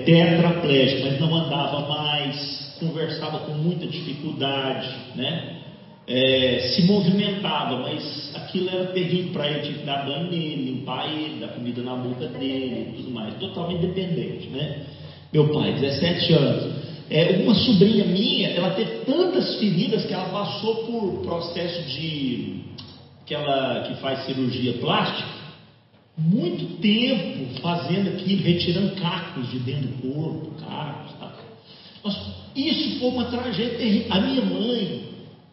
tetraplégico, mas não andava mais, conversava com muita dificuldade, né? É, se movimentava, mas aquilo era terrível para ele, tinha que dar banho nele, limpar ele, dar comida na boca dele e tudo mais, totalmente dependente, né? Meu pai, 17 anos. É, uma sobrinha minha, ela teve tantas feridas que ela passou por processo de que ela que faz cirurgia plástica, muito tempo fazendo aquilo, retirando cacos de dentro do corpo, cacos, tá? Nossa, isso foi uma tragédia terrível. A minha mãe,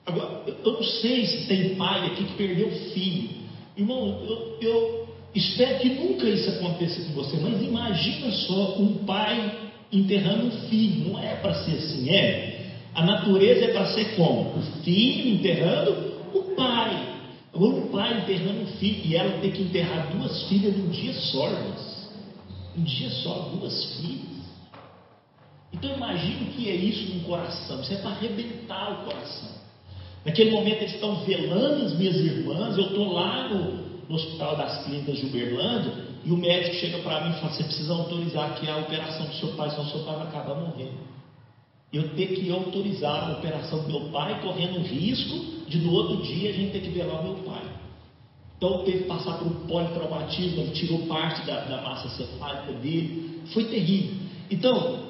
agora, eu não sei se tem pai aqui que perdeu filho. Irmão, eu, eu espero que nunca isso aconteça com você, mas imagina só um pai enterrando um filho. Não é para ser assim, é. A natureza é para ser como? O filho enterrando o pai. Agora o pai enterrando o filho e ela ter que enterrar duas filhas num dia só, irmãos. Um dia só, duas filhas. Então imagine o que é isso no coração. Isso é para arrebentar o coração. Naquele momento eles estão velando as minhas irmãs, eu estou lá no, no Hospital das Clínicas de Uberlândia, e o médico chega para mim e fala: Você precisa autorizar aqui a operação do seu pai, senão seu pai vai acabar morrendo. Eu ter que autorizar a operação do meu pai, correndo o risco de no outro dia a gente ter que velar o meu pai. Então teve que passar por um politraumatismo, ele tirou parte da, da massa cefálica dele, foi terrível. Então,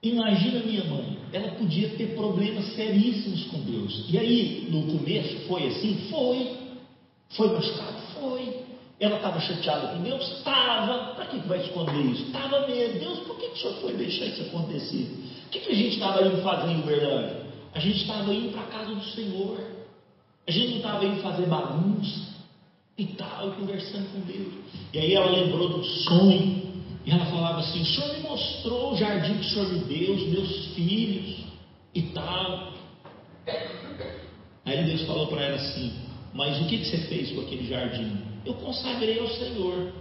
imagina minha mãe, ela podia ter problemas seríssimos com Deus. E aí, no começo, foi assim? Foi. Foi machucado? Foi. Ela estava chateada com Deus? Estava. Para que vai esconder isso? Estava mesmo. Deus, por que, que o senhor foi deixar isso acontecer? Que, que a gente estava indo fazer em Uberlândia? A gente estava indo para a casa do Senhor. A gente não estava indo fazer bagunça e tal, conversando com Deus. E aí ela lembrou do sonho. E ela falava assim: O Senhor me mostrou o jardim que o Senhor me deu, os meus filhos e tal. Aí Deus falou para ela assim: Mas o que, que você fez com aquele jardim? eu consagrei ao Senhor.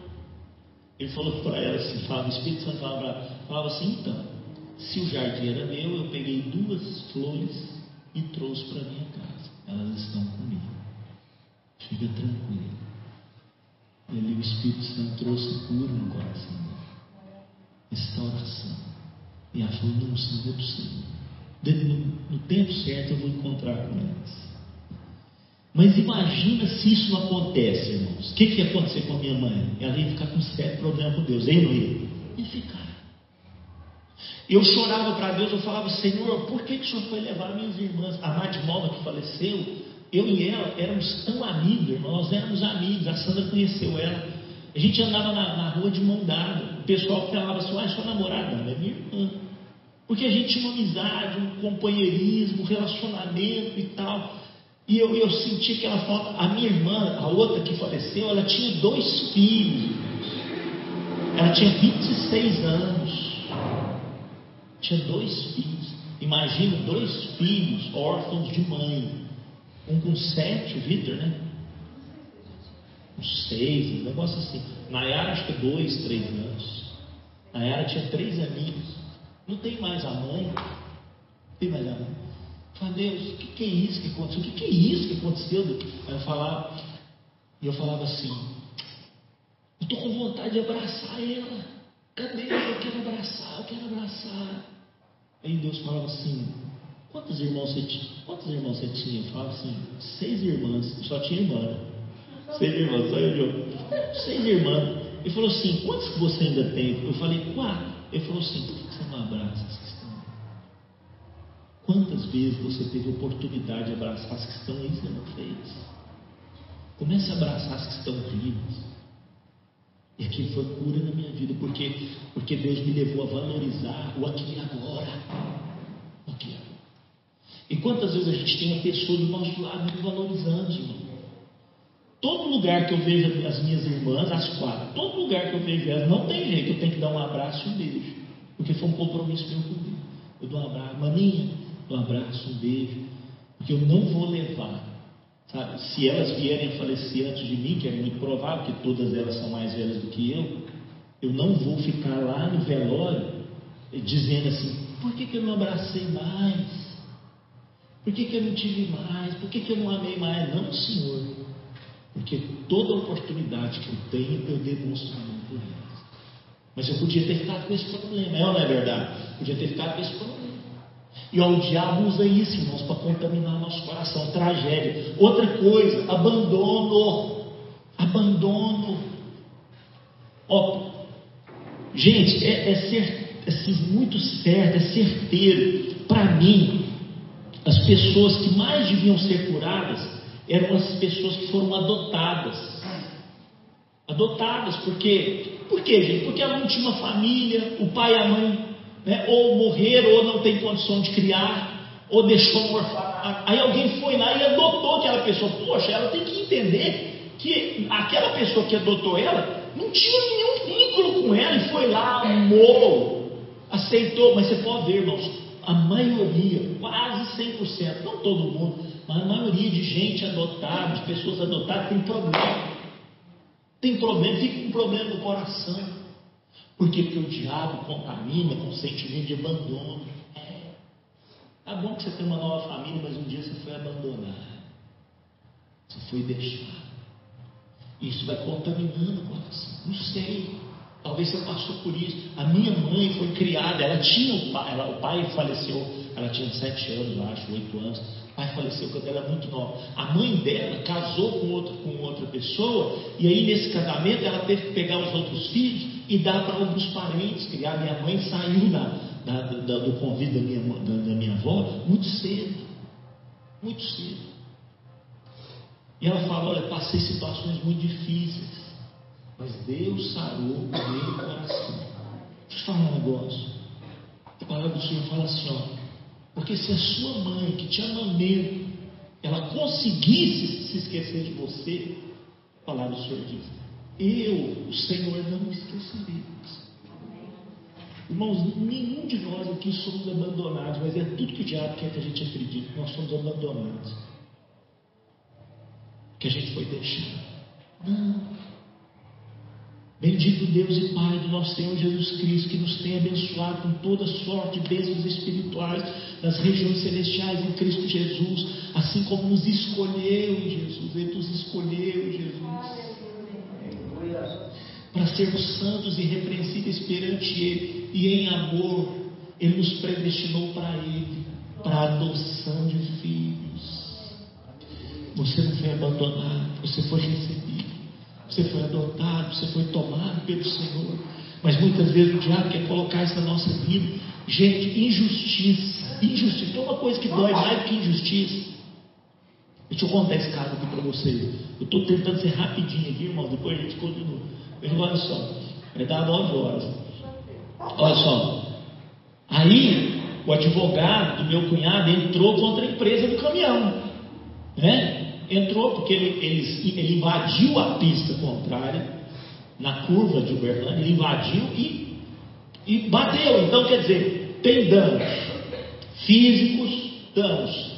Ele falou para ela assim, falava, o Espírito Santo falava, falava assim, então, se o jardim era meu, eu peguei duas flores e trouxe para minha casa. Elas estão comigo. Fica tranquilo. E ali o Espírito Santo trouxe cura no coração dela. Restauração. E ela falou, não, Senhor, é do Senhor. No, no tempo certo eu vou encontrar com elas. Mas imagina se isso não acontece, irmãos. O que, que ia acontecer com a minha mãe? Ela ia ficar com sério problema com Deus. Ei, não? Ia ficar. Eu chorava para Deus, eu falava, Senhor, por que, que o Senhor foi levar minhas irmãs? A Madmova que faleceu, eu e ela éramos tão amigos, irmãos, nós éramos amigos, a Sandra conheceu ela. A gente andava na, na rua de mão dada. O pessoal falava assim, ah, é sua namorada, não, é minha irmã. Porque a gente tinha uma amizade, um companheirismo, um relacionamento e tal. E eu, eu senti aquela falta. A minha irmã, a outra que faleceu, ela tinha dois filhos. Ela tinha 26 anos. Tinha dois filhos. Imagina dois filhos órfãos de mãe. Um com sete, o Vitor, né? Com seis, um negócio assim. Nayara acho que dois, três anos. Nayara tinha três amigos. Não tem mais a mãe. Não tem mais a mãe. Falei, Deus, o que, que, é isso que aconteceu? O que, que, é isso que aconteceu? Aí eu falava, e eu falava assim, eu estou com vontade de abraçar ela. Cadê? Eu quero abraçar, eu quero abraçar. Aí Deus falava assim, quantos irmãos você tinha? Quantos irmãos você tinha? Eu falava assim, seis irmãs, só tinha irmã. Né? [LAUGHS] Seis irmãs, só eu. Seis irmãs. Ele falou assim, quantos que você ainda tem? Eu falei, quatro. Ele falou assim, por que você não abraça? Quantas vezes você teve oportunidade de abraçar as que estão aí e você não fez? Comece a abraçar as que estão vivas. E aquilo foi cura na minha vida, porque, porque Deus me levou a valorizar o aqui e agora. O aqui e agora. E quantas vezes a gente tem uma pessoa do nosso lado me valorizando, irmão? Todo lugar que eu vejo as minhas irmãs, as quatro, todo lugar que eu vejo elas, não tem jeito, eu tenho que dar um abraço e um beijo. Porque foi um compromisso meu com Deus. Eu dou um abraço, maninha, um abraço, um beijo, porque eu não vou levar. Sabe? Se elas vierem a falecer antes de mim, que é muito provável, que todas elas são mais velhas do que eu, eu não vou ficar lá no velório dizendo assim: por que, que eu não abracei mais? Por que, que eu não tive mais? Por que, que eu não amei mais? Não, Senhor. Porque toda oportunidade que eu tenho, eu demonstro amor por elas. Mas eu podia ter ficado com esse problema, é ou não é verdade? Podia ter ficado com esse problema. E ó, o diabo usa isso, irmãos, para contaminar nosso coração. Tragédia. Outra coisa, abandono. Abandono. Ó, gente, é, é, ser, é assim, muito certo, é certeiro. Para mim, as pessoas que mais deviam ser curadas eram as pessoas que foram adotadas. Adotadas, porque, por quê, gente? Porque ela não tinha uma família, o pai e a mãe né, ou morreram, ou não tem condição de criar, ou deixou um orfanato. Aí alguém foi lá e adotou aquela pessoa. Poxa, ela tem que entender que aquela pessoa que adotou ela não tinha nenhum vínculo com ela e foi lá, amou, aceitou. Mas você pode ver, irmãos, a maioria, quase 100%, não todo mundo, mas a maioria de gente adotada, de pessoas adotadas, tem problema. Tem problema, fica com problema no coração. Por? Porque o diabo contamina com o sentimento de abandono. É. Tá bom que você tem uma nova família, mas um dia você foi abandonado. Você foi deixado. Isso vai contaminando o coração. Não sei. Talvez você passou por isso. A minha mãe foi criada, ela tinha o pai, ela, o pai faleceu, ela tinha sete anos, acho, oito anos. O pai faleceu quando ela era muito nova. A mãe dela casou com outra, com outra pessoa, e aí nesse casamento ela teve que pegar os outros filhos e dar para alguns parentes. Criar. Minha mãe saiu da, da, da, do convite da minha, da minha avó muito cedo. Muito cedo. E ela fala: Olha, passei situações muito difíceis. Mas Deus sarou o meu coração. Deixa eu te falar um negócio. A palavra do Senhor fala assim, ó. Porque se a sua mãe, que te ama mesmo, ela conseguisse se esquecer de você, a palavra do Senhor diz, eu, o Senhor, não me esquecerei. Irmãos, nenhum de nós aqui somos abandonados, mas é tudo que o diabo quer que a gente acredite, nós somos abandonados. Que a gente foi deixado. Não. Bendito Deus e Pai do nosso Senhor Jesus Cristo, que nos tem abençoado com toda sorte de bênçãos espirituais nas regiões celestiais em Cristo Jesus, assim como nos escolheu Jesus, Ele nos escolheu Jesus. Para sermos santos e irrepreensíveis perante Ele, e em amor, Ele nos predestinou para Ele, para a adoção de filhos. Você não foi abandonado, você foi recebido. Você foi adotado, você foi tomado pelo Senhor. Mas muitas vezes o diabo quer colocar isso na nossa vida. Gente, injustiça. Injustiça. Tem uma coisa que dói mais do que injustiça. Deixa eu contar esse caso aqui para vocês. Eu estou tentando ser rapidinho aqui, irmão. Depois a gente continua. Olha só. Vai dar 9 horas. Olha só. Aí, o advogado do meu cunhado entrou contra a empresa do caminhão. Né? entrou porque ele, ele, ele invadiu a pista contrária, na curva de Uberlândia, ele invadiu e, e bateu. Então, quer dizer, tem danos físicos, danos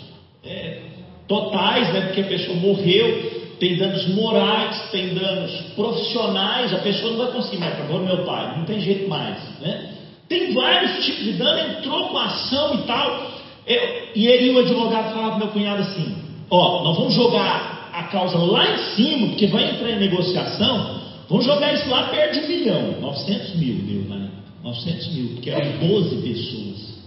é, totais, né, porque a pessoa morreu, tem danos morais, tem danos profissionais, a pessoa não vai conseguir mais, agora meu pai, não tem jeito mais, né? Tem vários tipos de dano, entrou com ação e tal, eu, e ele, o advogado, falava para meu cunhado assim: Ó, nós vamos jogar a causa lá em cima, porque vai entrar em negociação. Vamos jogar isso lá perto de um milhão. 900 mil na época. 900 mil, porque eram 12 pessoas.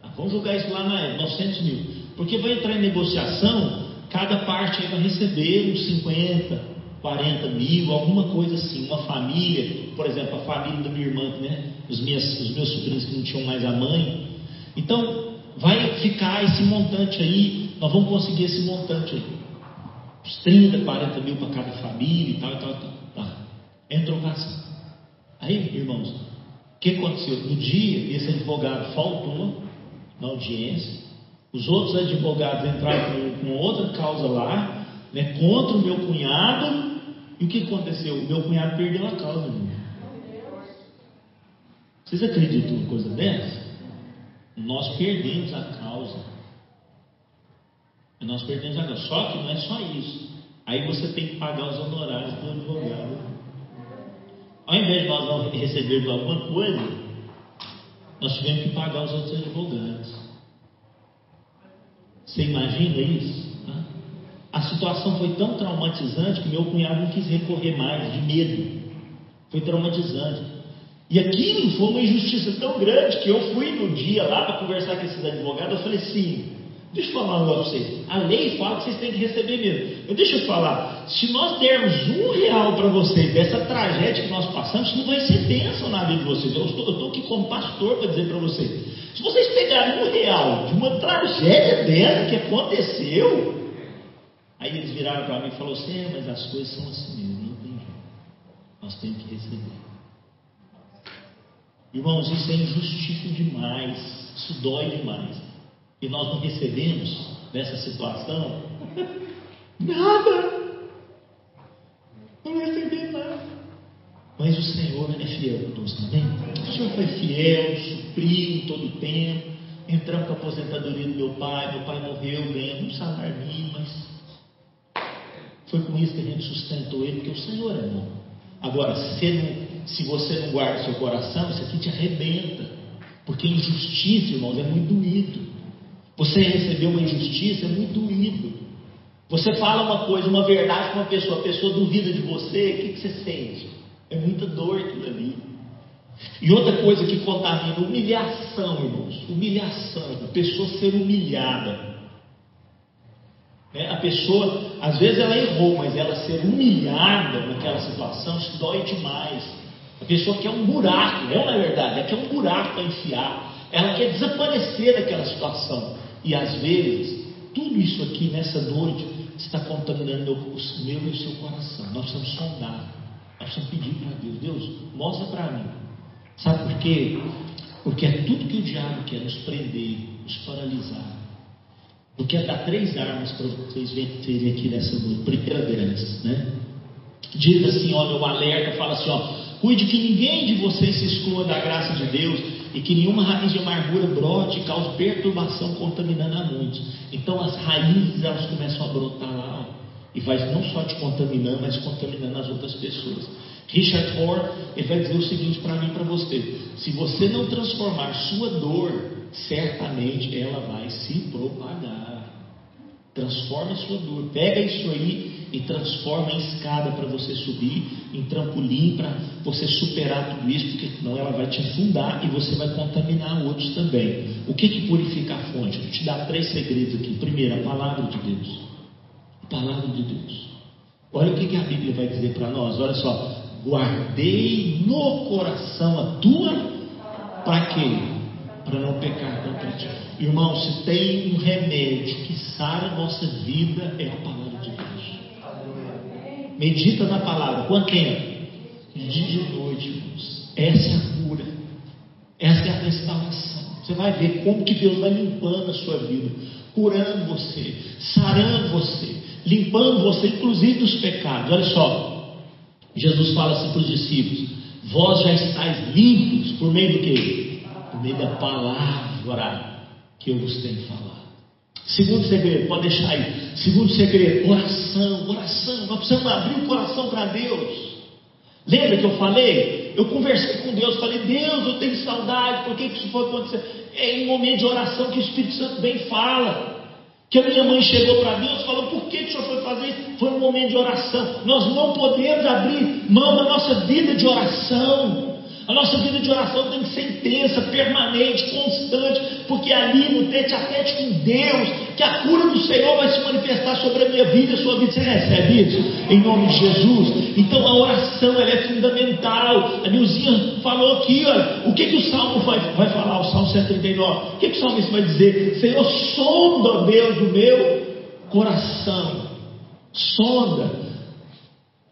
Tá, vamos jogar isso lá na época, 900 mil. Porque vai entrar em negociação, cada parte vai receber uns 50, 40 mil, alguma coisa assim. Uma família, por exemplo, a família da minha irmã, né? Os, minhas, os meus sobrinhos que não tinham mais a mãe. Então, vai ficar esse montante aí nós vamos conseguir esse montante aí. Uns 30, 40 mil para cada família e tal e tal e tal. Tá. Entrou casa. Aí, irmãos, o que aconteceu? No dia, esse advogado faltou na audiência, os outros advogados entraram com, com outra causa lá, né, contra o meu cunhado, e o que aconteceu? O meu cunhado perdeu a causa, irmão. Vocês acreditam em coisa dessa? Nós perdemos a causa. Nós perdemos a causa. Só que não é só isso. Aí você tem que pagar os honorários do advogado. Ao invés de nós recebermos alguma coisa, nós tivemos que pagar os outros advogados. Você imagina isso? A situação foi tão traumatizante que meu cunhado não quis recorrer mais, de medo. Foi traumatizante. E aquilo foi uma injustiça tão grande que eu fui no dia lá para conversar com esses advogados. Eu falei assim: Deixa eu falar um negócio para vocês. A lei fala que vocês têm que receber mesmo. Eu deixa eu falar. Se nós dermos um real para vocês dessa tragédia que nós passamos, isso não vai ser bênção na vida de vocês. Eu estou, eu estou aqui como pastor para dizer para vocês. Se vocês pegarem um real de uma tragédia dessa que aconteceu, aí eles viraram para mim e falaram assim, é, mas as coisas são assim mesmo, não tem jeito. Nós temos que receber. Irmãos, isso é injustiça demais. Isso dói demais e nós não recebemos nessa situação [LAUGHS] nada. Não recebemos nada. Mas o Senhor é fiel conosco também. O Senhor foi fiel, supriu todo o tempo. Entramos com a aposentadoria do meu pai. Meu pai morreu, ganhamos um salário mínimo, mas foi com isso que a gente sustentou ele, porque o Senhor é bom. Agora, se, não, se você não guarda seu coração, isso aqui te arrebenta. Porque injustiça, irmãos, é muito doído. Você recebeu uma injustiça, é muito doído. Você fala uma coisa, uma verdade para uma pessoa, a pessoa duvida de você, o que, que você sente? É muita dor aquilo ali. E outra coisa que contamina, humilhação, irmãos. Humilhação, a pessoa ser humilhada. Né? A pessoa, às vezes ela errou, mas ela ser humilhada naquela situação, isso dói demais. A pessoa quer um buraco, não é verdade? Ela quer um buraco para enfiar. Ela quer desaparecer daquela situação. E às vezes, tudo isso aqui nessa noite está contaminando o meu e o seu coração. Nós precisamos sondar. Nós precisamos pedir para Deus. Deus, mostra para mim. Sabe por quê? Porque é tudo que o diabo quer nos prender, nos paralisar. Eu quero dar três armas para vocês vencerem aqui nessa noite. Primeira delas, né? Diz assim, olha, o alerta fala assim, ó, cuide que ninguém de vocês se exclua da graça de Deus e que nenhuma raiz de amargura brote e cause perturbação contaminando a muitos. Então as raízes elas começam a brotar lá ó, e vai não só te contaminando, mas contaminando as outras pessoas. Richard Rohr ele vai dizer o seguinte para mim e para você: se você não transformar sua dor, certamente ela vai se propagar. Transforma a sua dor, pega isso aí e transforma em escada para você subir, em trampolim para você superar tudo isso, porque senão ela vai te afundar e você vai contaminar outros também. O que, que purifica a fonte? Vou te dar três segredos aqui. Primeiro, a palavra de Deus. A palavra de Deus. Olha o que, que a Bíblia vai dizer para nós. Olha só, guardei no coração a tua, para quê? Para não pecar contra ti. Irmão, se tem um remédio que sara a nossa vida, é a palavra de Deus. Medita na palavra. Quanto tempo? De dia e noite, irmãos. Essa é a cura. Essa é a restauração. Você vai ver como que Deus vai limpando a sua vida, curando você, sarando você, limpando você, inclusive dos pecados. Olha só, Jesus fala assim para os discípulos: Vós já estáis limpos por meio do que? Por meio da palavra que eu vos tenho falado. Segundo segredo, pode deixar aí. Segundo segredo, oração, oração. Nós precisamos abrir o coração para Deus. Lembra que eu falei? Eu conversei com Deus, falei, Deus, eu tenho saudade, por que, isso foi acontecer? É em momento de oração que o Espírito Santo bem fala que a minha mãe chegou para Deus e falou: Por que, que o senhor foi fazer isso? Foi um momento de oração. Nós não podemos abrir mão da nossa vida de oração. A nossa vida de oração tem que ser intensa, permanente, constante, porque ali no tete a tete com Deus, que a cura do Senhor vai se manifestar sobre a minha vida a sua vida. Você recebe isso? Em nome de Jesus. Então a oração ela é fundamental. A Nilzinha falou aqui, olha, o que, que o Salmo vai, vai falar, o Salmo 139? O que, que o salmista vai dizer? Senhor, sonda, Deus, o meu coração. Sonda.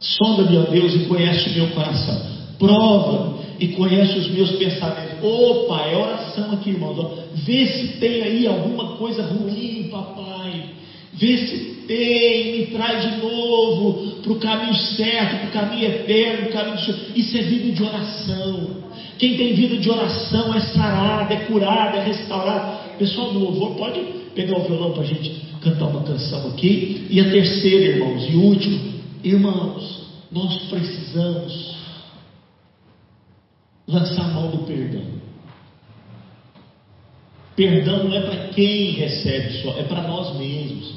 Sonda-me, Deus, e conhece o meu coração. Prova e conhece os meus pensamentos. Opa, é oração aqui, irmãos. Ó. Vê se tem aí alguma coisa ruim, papai. Vê se tem, me traz de novo para o caminho certo, para o caminho eterno, para caminho. Isso é vida de oração. Quem tem vida de oração é sarado, é curado, é restaurado. Pessoal do louvor, pode pegar o violão para a gente cantar uma canção aqui. E a terceira, irmãos, e último, irmãos, nós precisamos lançar a mão do perdão. Perdão não é para quem recebe só, é para nós mesmos.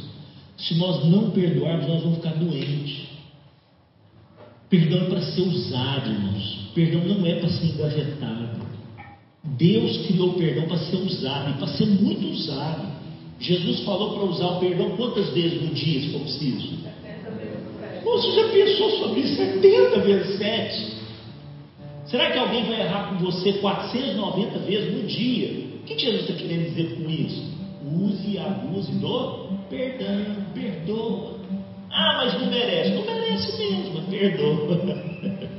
Se nós não perdoarmos, nós vamos ficar doentes. Perdão é para ser usado, irmãos. Perdão não é para ser engavetado. Deus criou o perdão para ser usado e para ser muito usado. Jesus falou para usar o perdão quantas vezes no dia, se for preciso? Você já pensou sobre isso? 70 vezes 7. Será que alguém vai errar com você 490 vezes no dia? O que Jesus está querendo dizer com isso? Use e abuse do perdão, perdoa. Ah, mas não merece. Não merece mesmo, mas perdoa. [LAUGHS]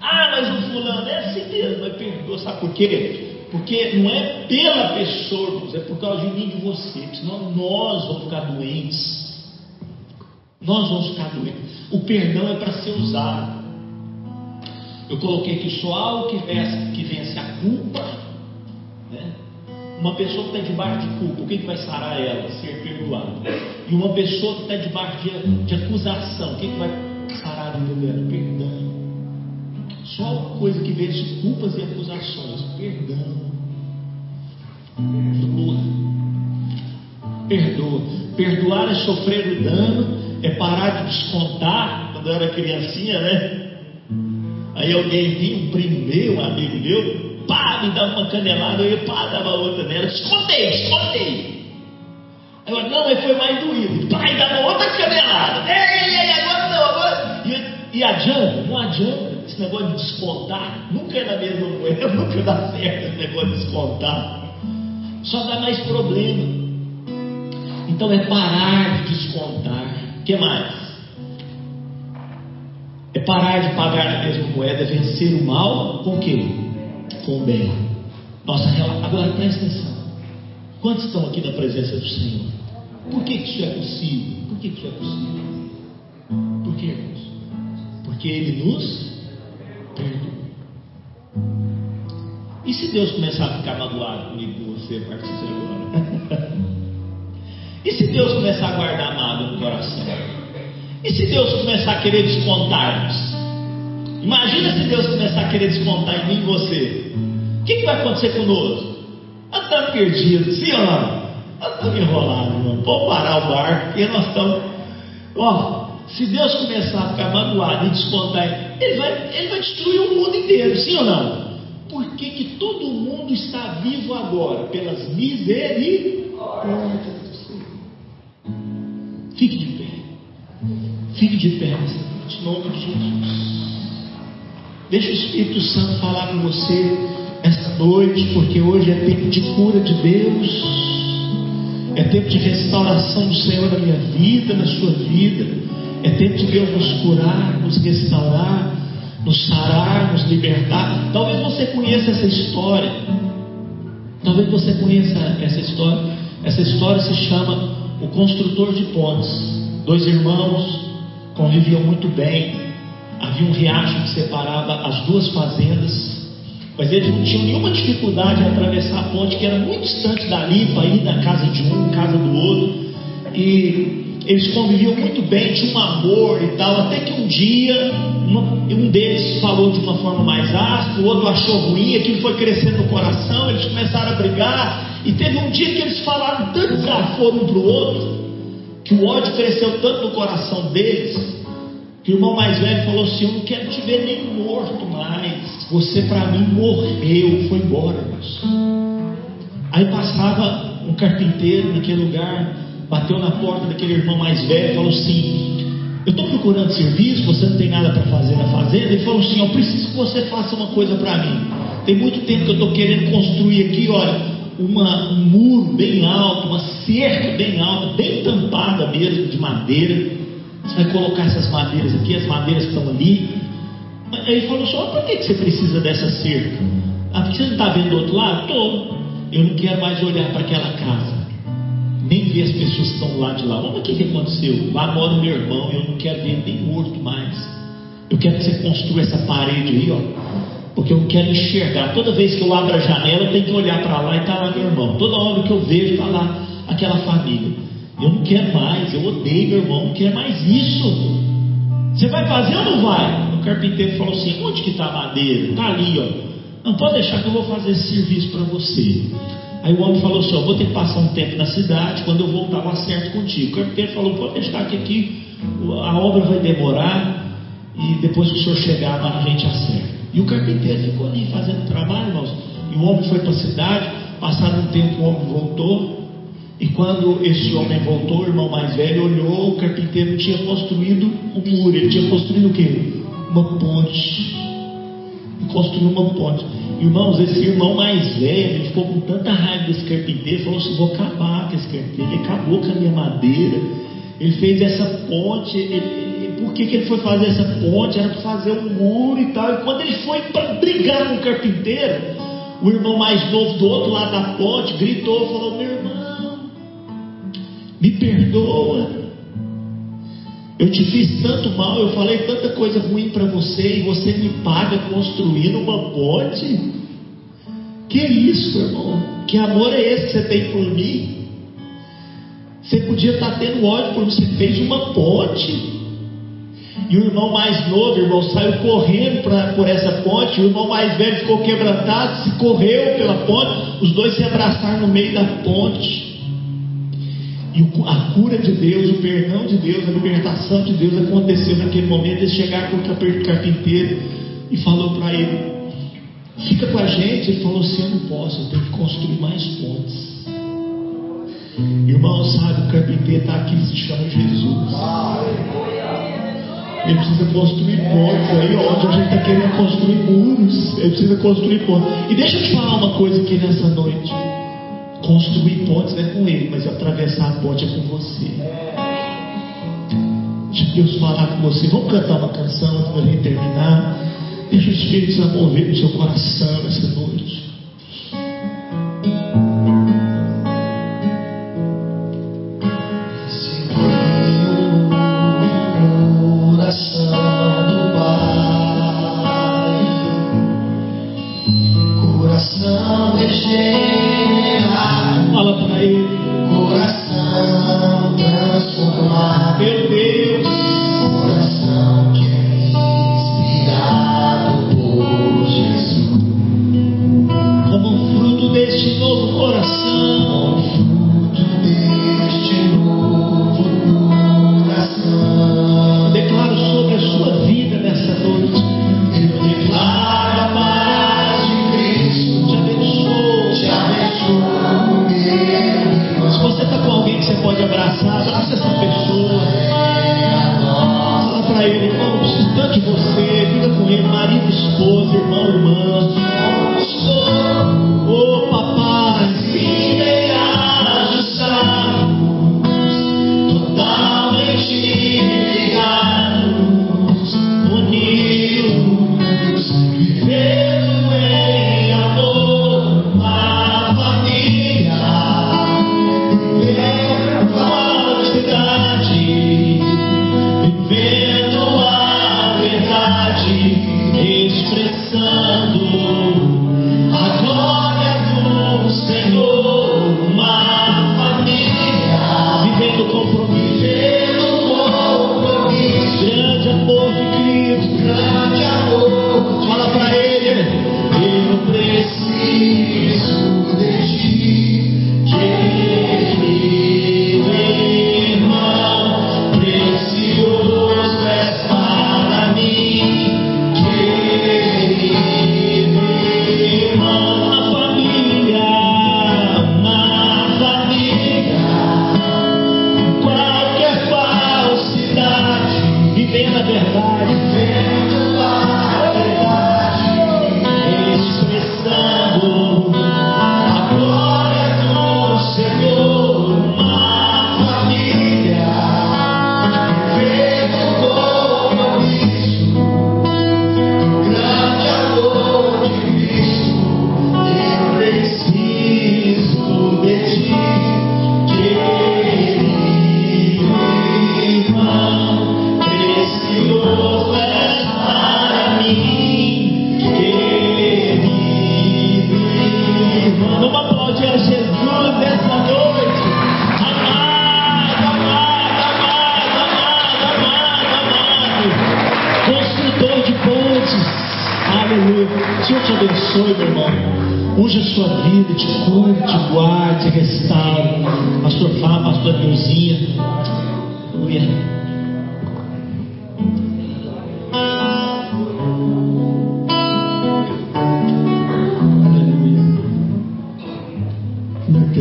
ah, mas o fulano é assim mesmo, mas perdoa. Sabe por quê? Porque não é pela pessoa, é por causa de mim e de você. Senão nós vamos ficar doentes. Nós vamos ficar doentes. O perdão é para ser usado. Eu coloquei aqui só algo que vence, que vence a culpa. Né? Uma pessoa que está debaixo de culpa, o que, que vai sarar ela? Ser perdoada. E uma pessoa que está debaixo de, de, acusação, o que, que vai sarar a vida dela? Perdão. Só coisa que vence culpas e acusações: perdão. Perdoa. perdoa. Perdoar é sofrer o dano, é parar de descontar. Quando eu era criancinha, né? Aí alguém vinha, meu, um amigo meu, pá, me dava uma canelada, eu ia, pá, dava outra nela, descontei, descontei. Aí eu, não, aí foi mais doído, pá, e dava outra canelada, ei, ei, agora não, agora. E, e adianta, não adianta, esse negócio de descontar, nunca é na mesma moeda, [LAUGHS] nunca dá certo esse negócio de descontar, só dá mais problema. Então é parar de descontar. O que mais? É parar de pagar a mesma moeda, é vencer o mal com o quê? Com o bem. Nossa, agora presta atenção. Quantos estão aqui na presença do Senhor? Por que, isso é possível? Por que, que isso é possível? Por que, irmãos? Porque Ele nos perdoa. E se Deus começar a ficar magoado comigo com você a partir de agora? [LAUGHS] e se Deus começar a guardar mágoa no coração? E se Deus começar a querer descontar-nos? Imagina se Deus começar a querer descontar em mim e você. O que, que vai acontecer conosco? Nós estamos perdidos, sim ou não? Nós estamos enrolados, irmão. Vamos parar o barco, porque nós estamos. Ó, se Deus começar a ficar magoado e descontar, ele vai, ele vai destruir o mundo inteiro, sim ou não? Por que, que todo mundo está vivo agora? Pelas misericórdias do Senhor. Fique de. Fique de pé em nome de Jesus. Deixa o Espírito Santo falar com você esta noite, porque hoje é tempo de cura de Deus, é tempo de restauração do Senhor na minha vida, na sua vida, é tempo de Deus nos curar, nos restaurar, nos sarar, nos libertar. Talvez você conheça essa história, talvez você conheça essa história. Essa história se chama O Construtor de Pontes. Dois irmãos conviviam muito bem. Havia um riacho que separava as duas fazendas, mas eles não tinham nenhuma dificuldade em atravessar a ponte, que era muito distante dali, para ir da casa de um, casa do outro. E eles conviviam muito bem, tinha um amor e tal, até que um dia um deles falou de uma forma mais áspera, o outro achou ruim, aquilo foi crescendo no coração, eles começaram a brigar, e teve um dia que eles falaram tanto desaforo um para o outro, que o ódio cresceu tanto no coração deles, que o irmão mais velho falou assim: Eu não quero te ver nem morto mais. Você para mim morreu, foi embora, irmãos. Aí passava um carpinteiro naquele lugar, bateu na porta daquele irmão mais velho e falou assim: Eu estou procurando serviço, você não tem nada para fazer na fazenda. Ele falou assim: Eu preciso que você faça uma coisa para mim. Tem muito tempo que eu estou querendo construir aqui, olha, uma, um muro bem alto, uma cerca bem alta, bem tampada mesmo, de madeira. Você vai colocar essas madeiras aqui, as madeiras estão ali. Aí ele falou só, por que, que você precisa dessa cerca? Ah, porque você não está vendo do outro lado? Estou. Eu não quero mais olhar para aquela casa. Nem ver as pessoas que estão lá de lá. Olha o que, que aconteceu. Lá mora o meu irmão, eu não quero ver nem morto mais. Eu quero que você construa essa parede aí, ó porque eu quero enxergar. Toda vez que eu abro a janela, eu tenho que olhar para lá e está lá meu irmão. Toda hora que eu vejo, está lá aquela família. Eu não quero mais, eu odeio meu irmão, não quero mais isso. Você vai fazer ou não vai? O carpinteiro falou assim: onde que está a madeira? Está ali, ó. Não pode deixar que eu vou fazer esse serviço para você. Aí o homem falou assim: eu vou ter que passar um tempo na cidade, quando eu voltar eu acerto contigo. O carpinteiro falou: pode deixar que aqui a obra vai demorar e depois que o senhor chegar a gente acerta. E o carpinteiro ficou ali fazendo trabalho, irmãos. E o homem foi para a cidade, passado um tempo o homem voltou. E quando esse homem voltou, o irmão mais velho olhou, o carpinteiro tinha construído um muro. Ele tinha construído o quê? Uma ponte. E construiu uma ponte. Irmãos, esse irmão mais velho, ele ficou com tanta raiva desse carpinteiro, falou assim: vou acabar com esse carpinteiro. Ele acabou com a minha madeira. Ele fez essa ponte, ele, por que, que ele foi fazer essa ponte, era para fazer um muro e tal. E quando ele foi para brigar com o carpinteiro, o irmão mais novo do outro lado da ponte gritou, falou: Meu irmão, me perdoa. Eu te fiz tanto mal, eu falei tanta coisa ruim para você e você me paga construindo uma ponte. Que isso, irmão? Que amor é esse que você tem por mim? Você podia estar tendo ódio porque você fez uma ponte. E o irmão mais novo, irmão, saiu correndo pra, por essa ponte. O irmão mais velho ficou quebrantado, se correu pela ponte. Os dois se abraçaram no meio da ponte. E a cura de Deus, o perdão de Deus, a libertação de Deus aconteceu naquele momento. Eles chegaram com o carpinteiro e falou para ele: Fica com a gente. Ele falou assim: Eu não posso, eu tenho que construir mais pontes. Irmão, sabe, o carpinteiro está aqui, se chama Jesus. Aleluia. Ele precisa construir pontes aí onde a gente está querendo construir muros. Ele precisa construir pontes. E deixa eu te falar uma coisa aqui nessa noite. Construir pontes é com ele, mas atravessar a ponte é com você. Deixa Deus falar com você. Vamos cantar uma canção antes da gente terminar. Deixa o Espírito se mover no seu coração nessa noite.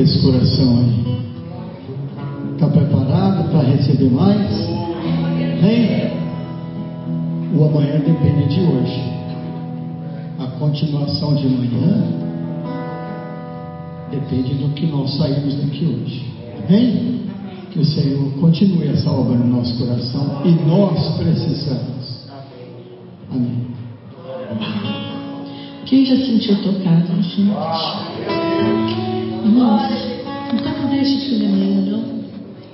esse coração aí. Está preparado para receber mais? Hein? O amanhã depende de hoje. A continuação de amanhã depende do que nós saímos daqui hoje. Amém? Que o Senhor continue essa obra no nosso coração e nós precisamos. Amém. Quem já sentiu tocado, gente? Irmãos, não está com deixa de filha não.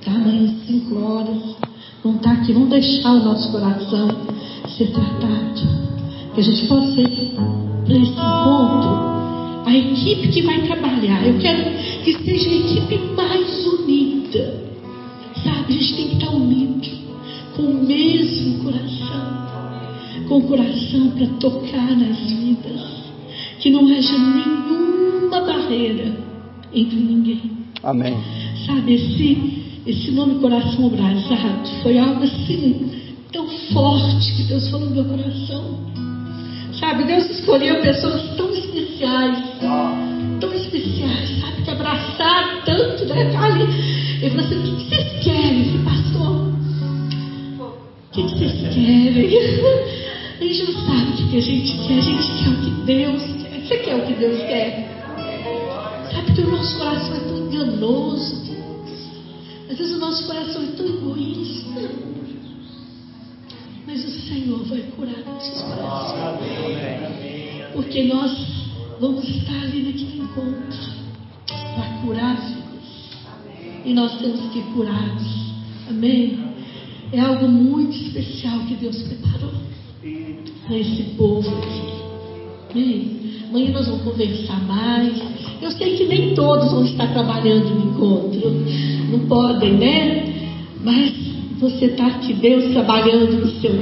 Tá amanhã às 5 horas. Vamos estar tá aqui, vamos deixar o nosso coração ser tratado. Que a gente possa ir para né, esse ponto A equipe que vai trabalhar, eu quero que seja a equipe mais unida. Sabe, a gente tem que estar unido, com o mesmo coração com o coração para tocar nas vidas, que não haja nenhuma barreira entre ninguém. Amém. Sabe, esse, esse nome coração abrasado foi algo assim tão forte que Deus falou no meu coração. Sabe, Deus escolheu pessoas tão especiais, tão especiais, sabe, que abraçaram tanto, né? Ali, ele falou assim, o que vocês querem? Pastor, o que vocês querem? [LAUGHS] A gente não sabe o que a gente quer, a gente quer o que Deus quer. Você quer o que Deus quer? Sabe que o nosso coração é tão enganoso, Às vezes o nosso coração é tão egoísta. Mas o Senhor vai curar nossos corações. Porque nós vamos estar ali naquele encontro para curar vidas. E nós temos que curá-los. Amém? É algo muito especial que Deus preparou para esse povo aqui. Amém? Amanhã nós vamos conversar mais. Eu sei que nem todos vão estar trabalhando no encontro. Não podem, né? Mas você está aqui, Deus trabalhando no seu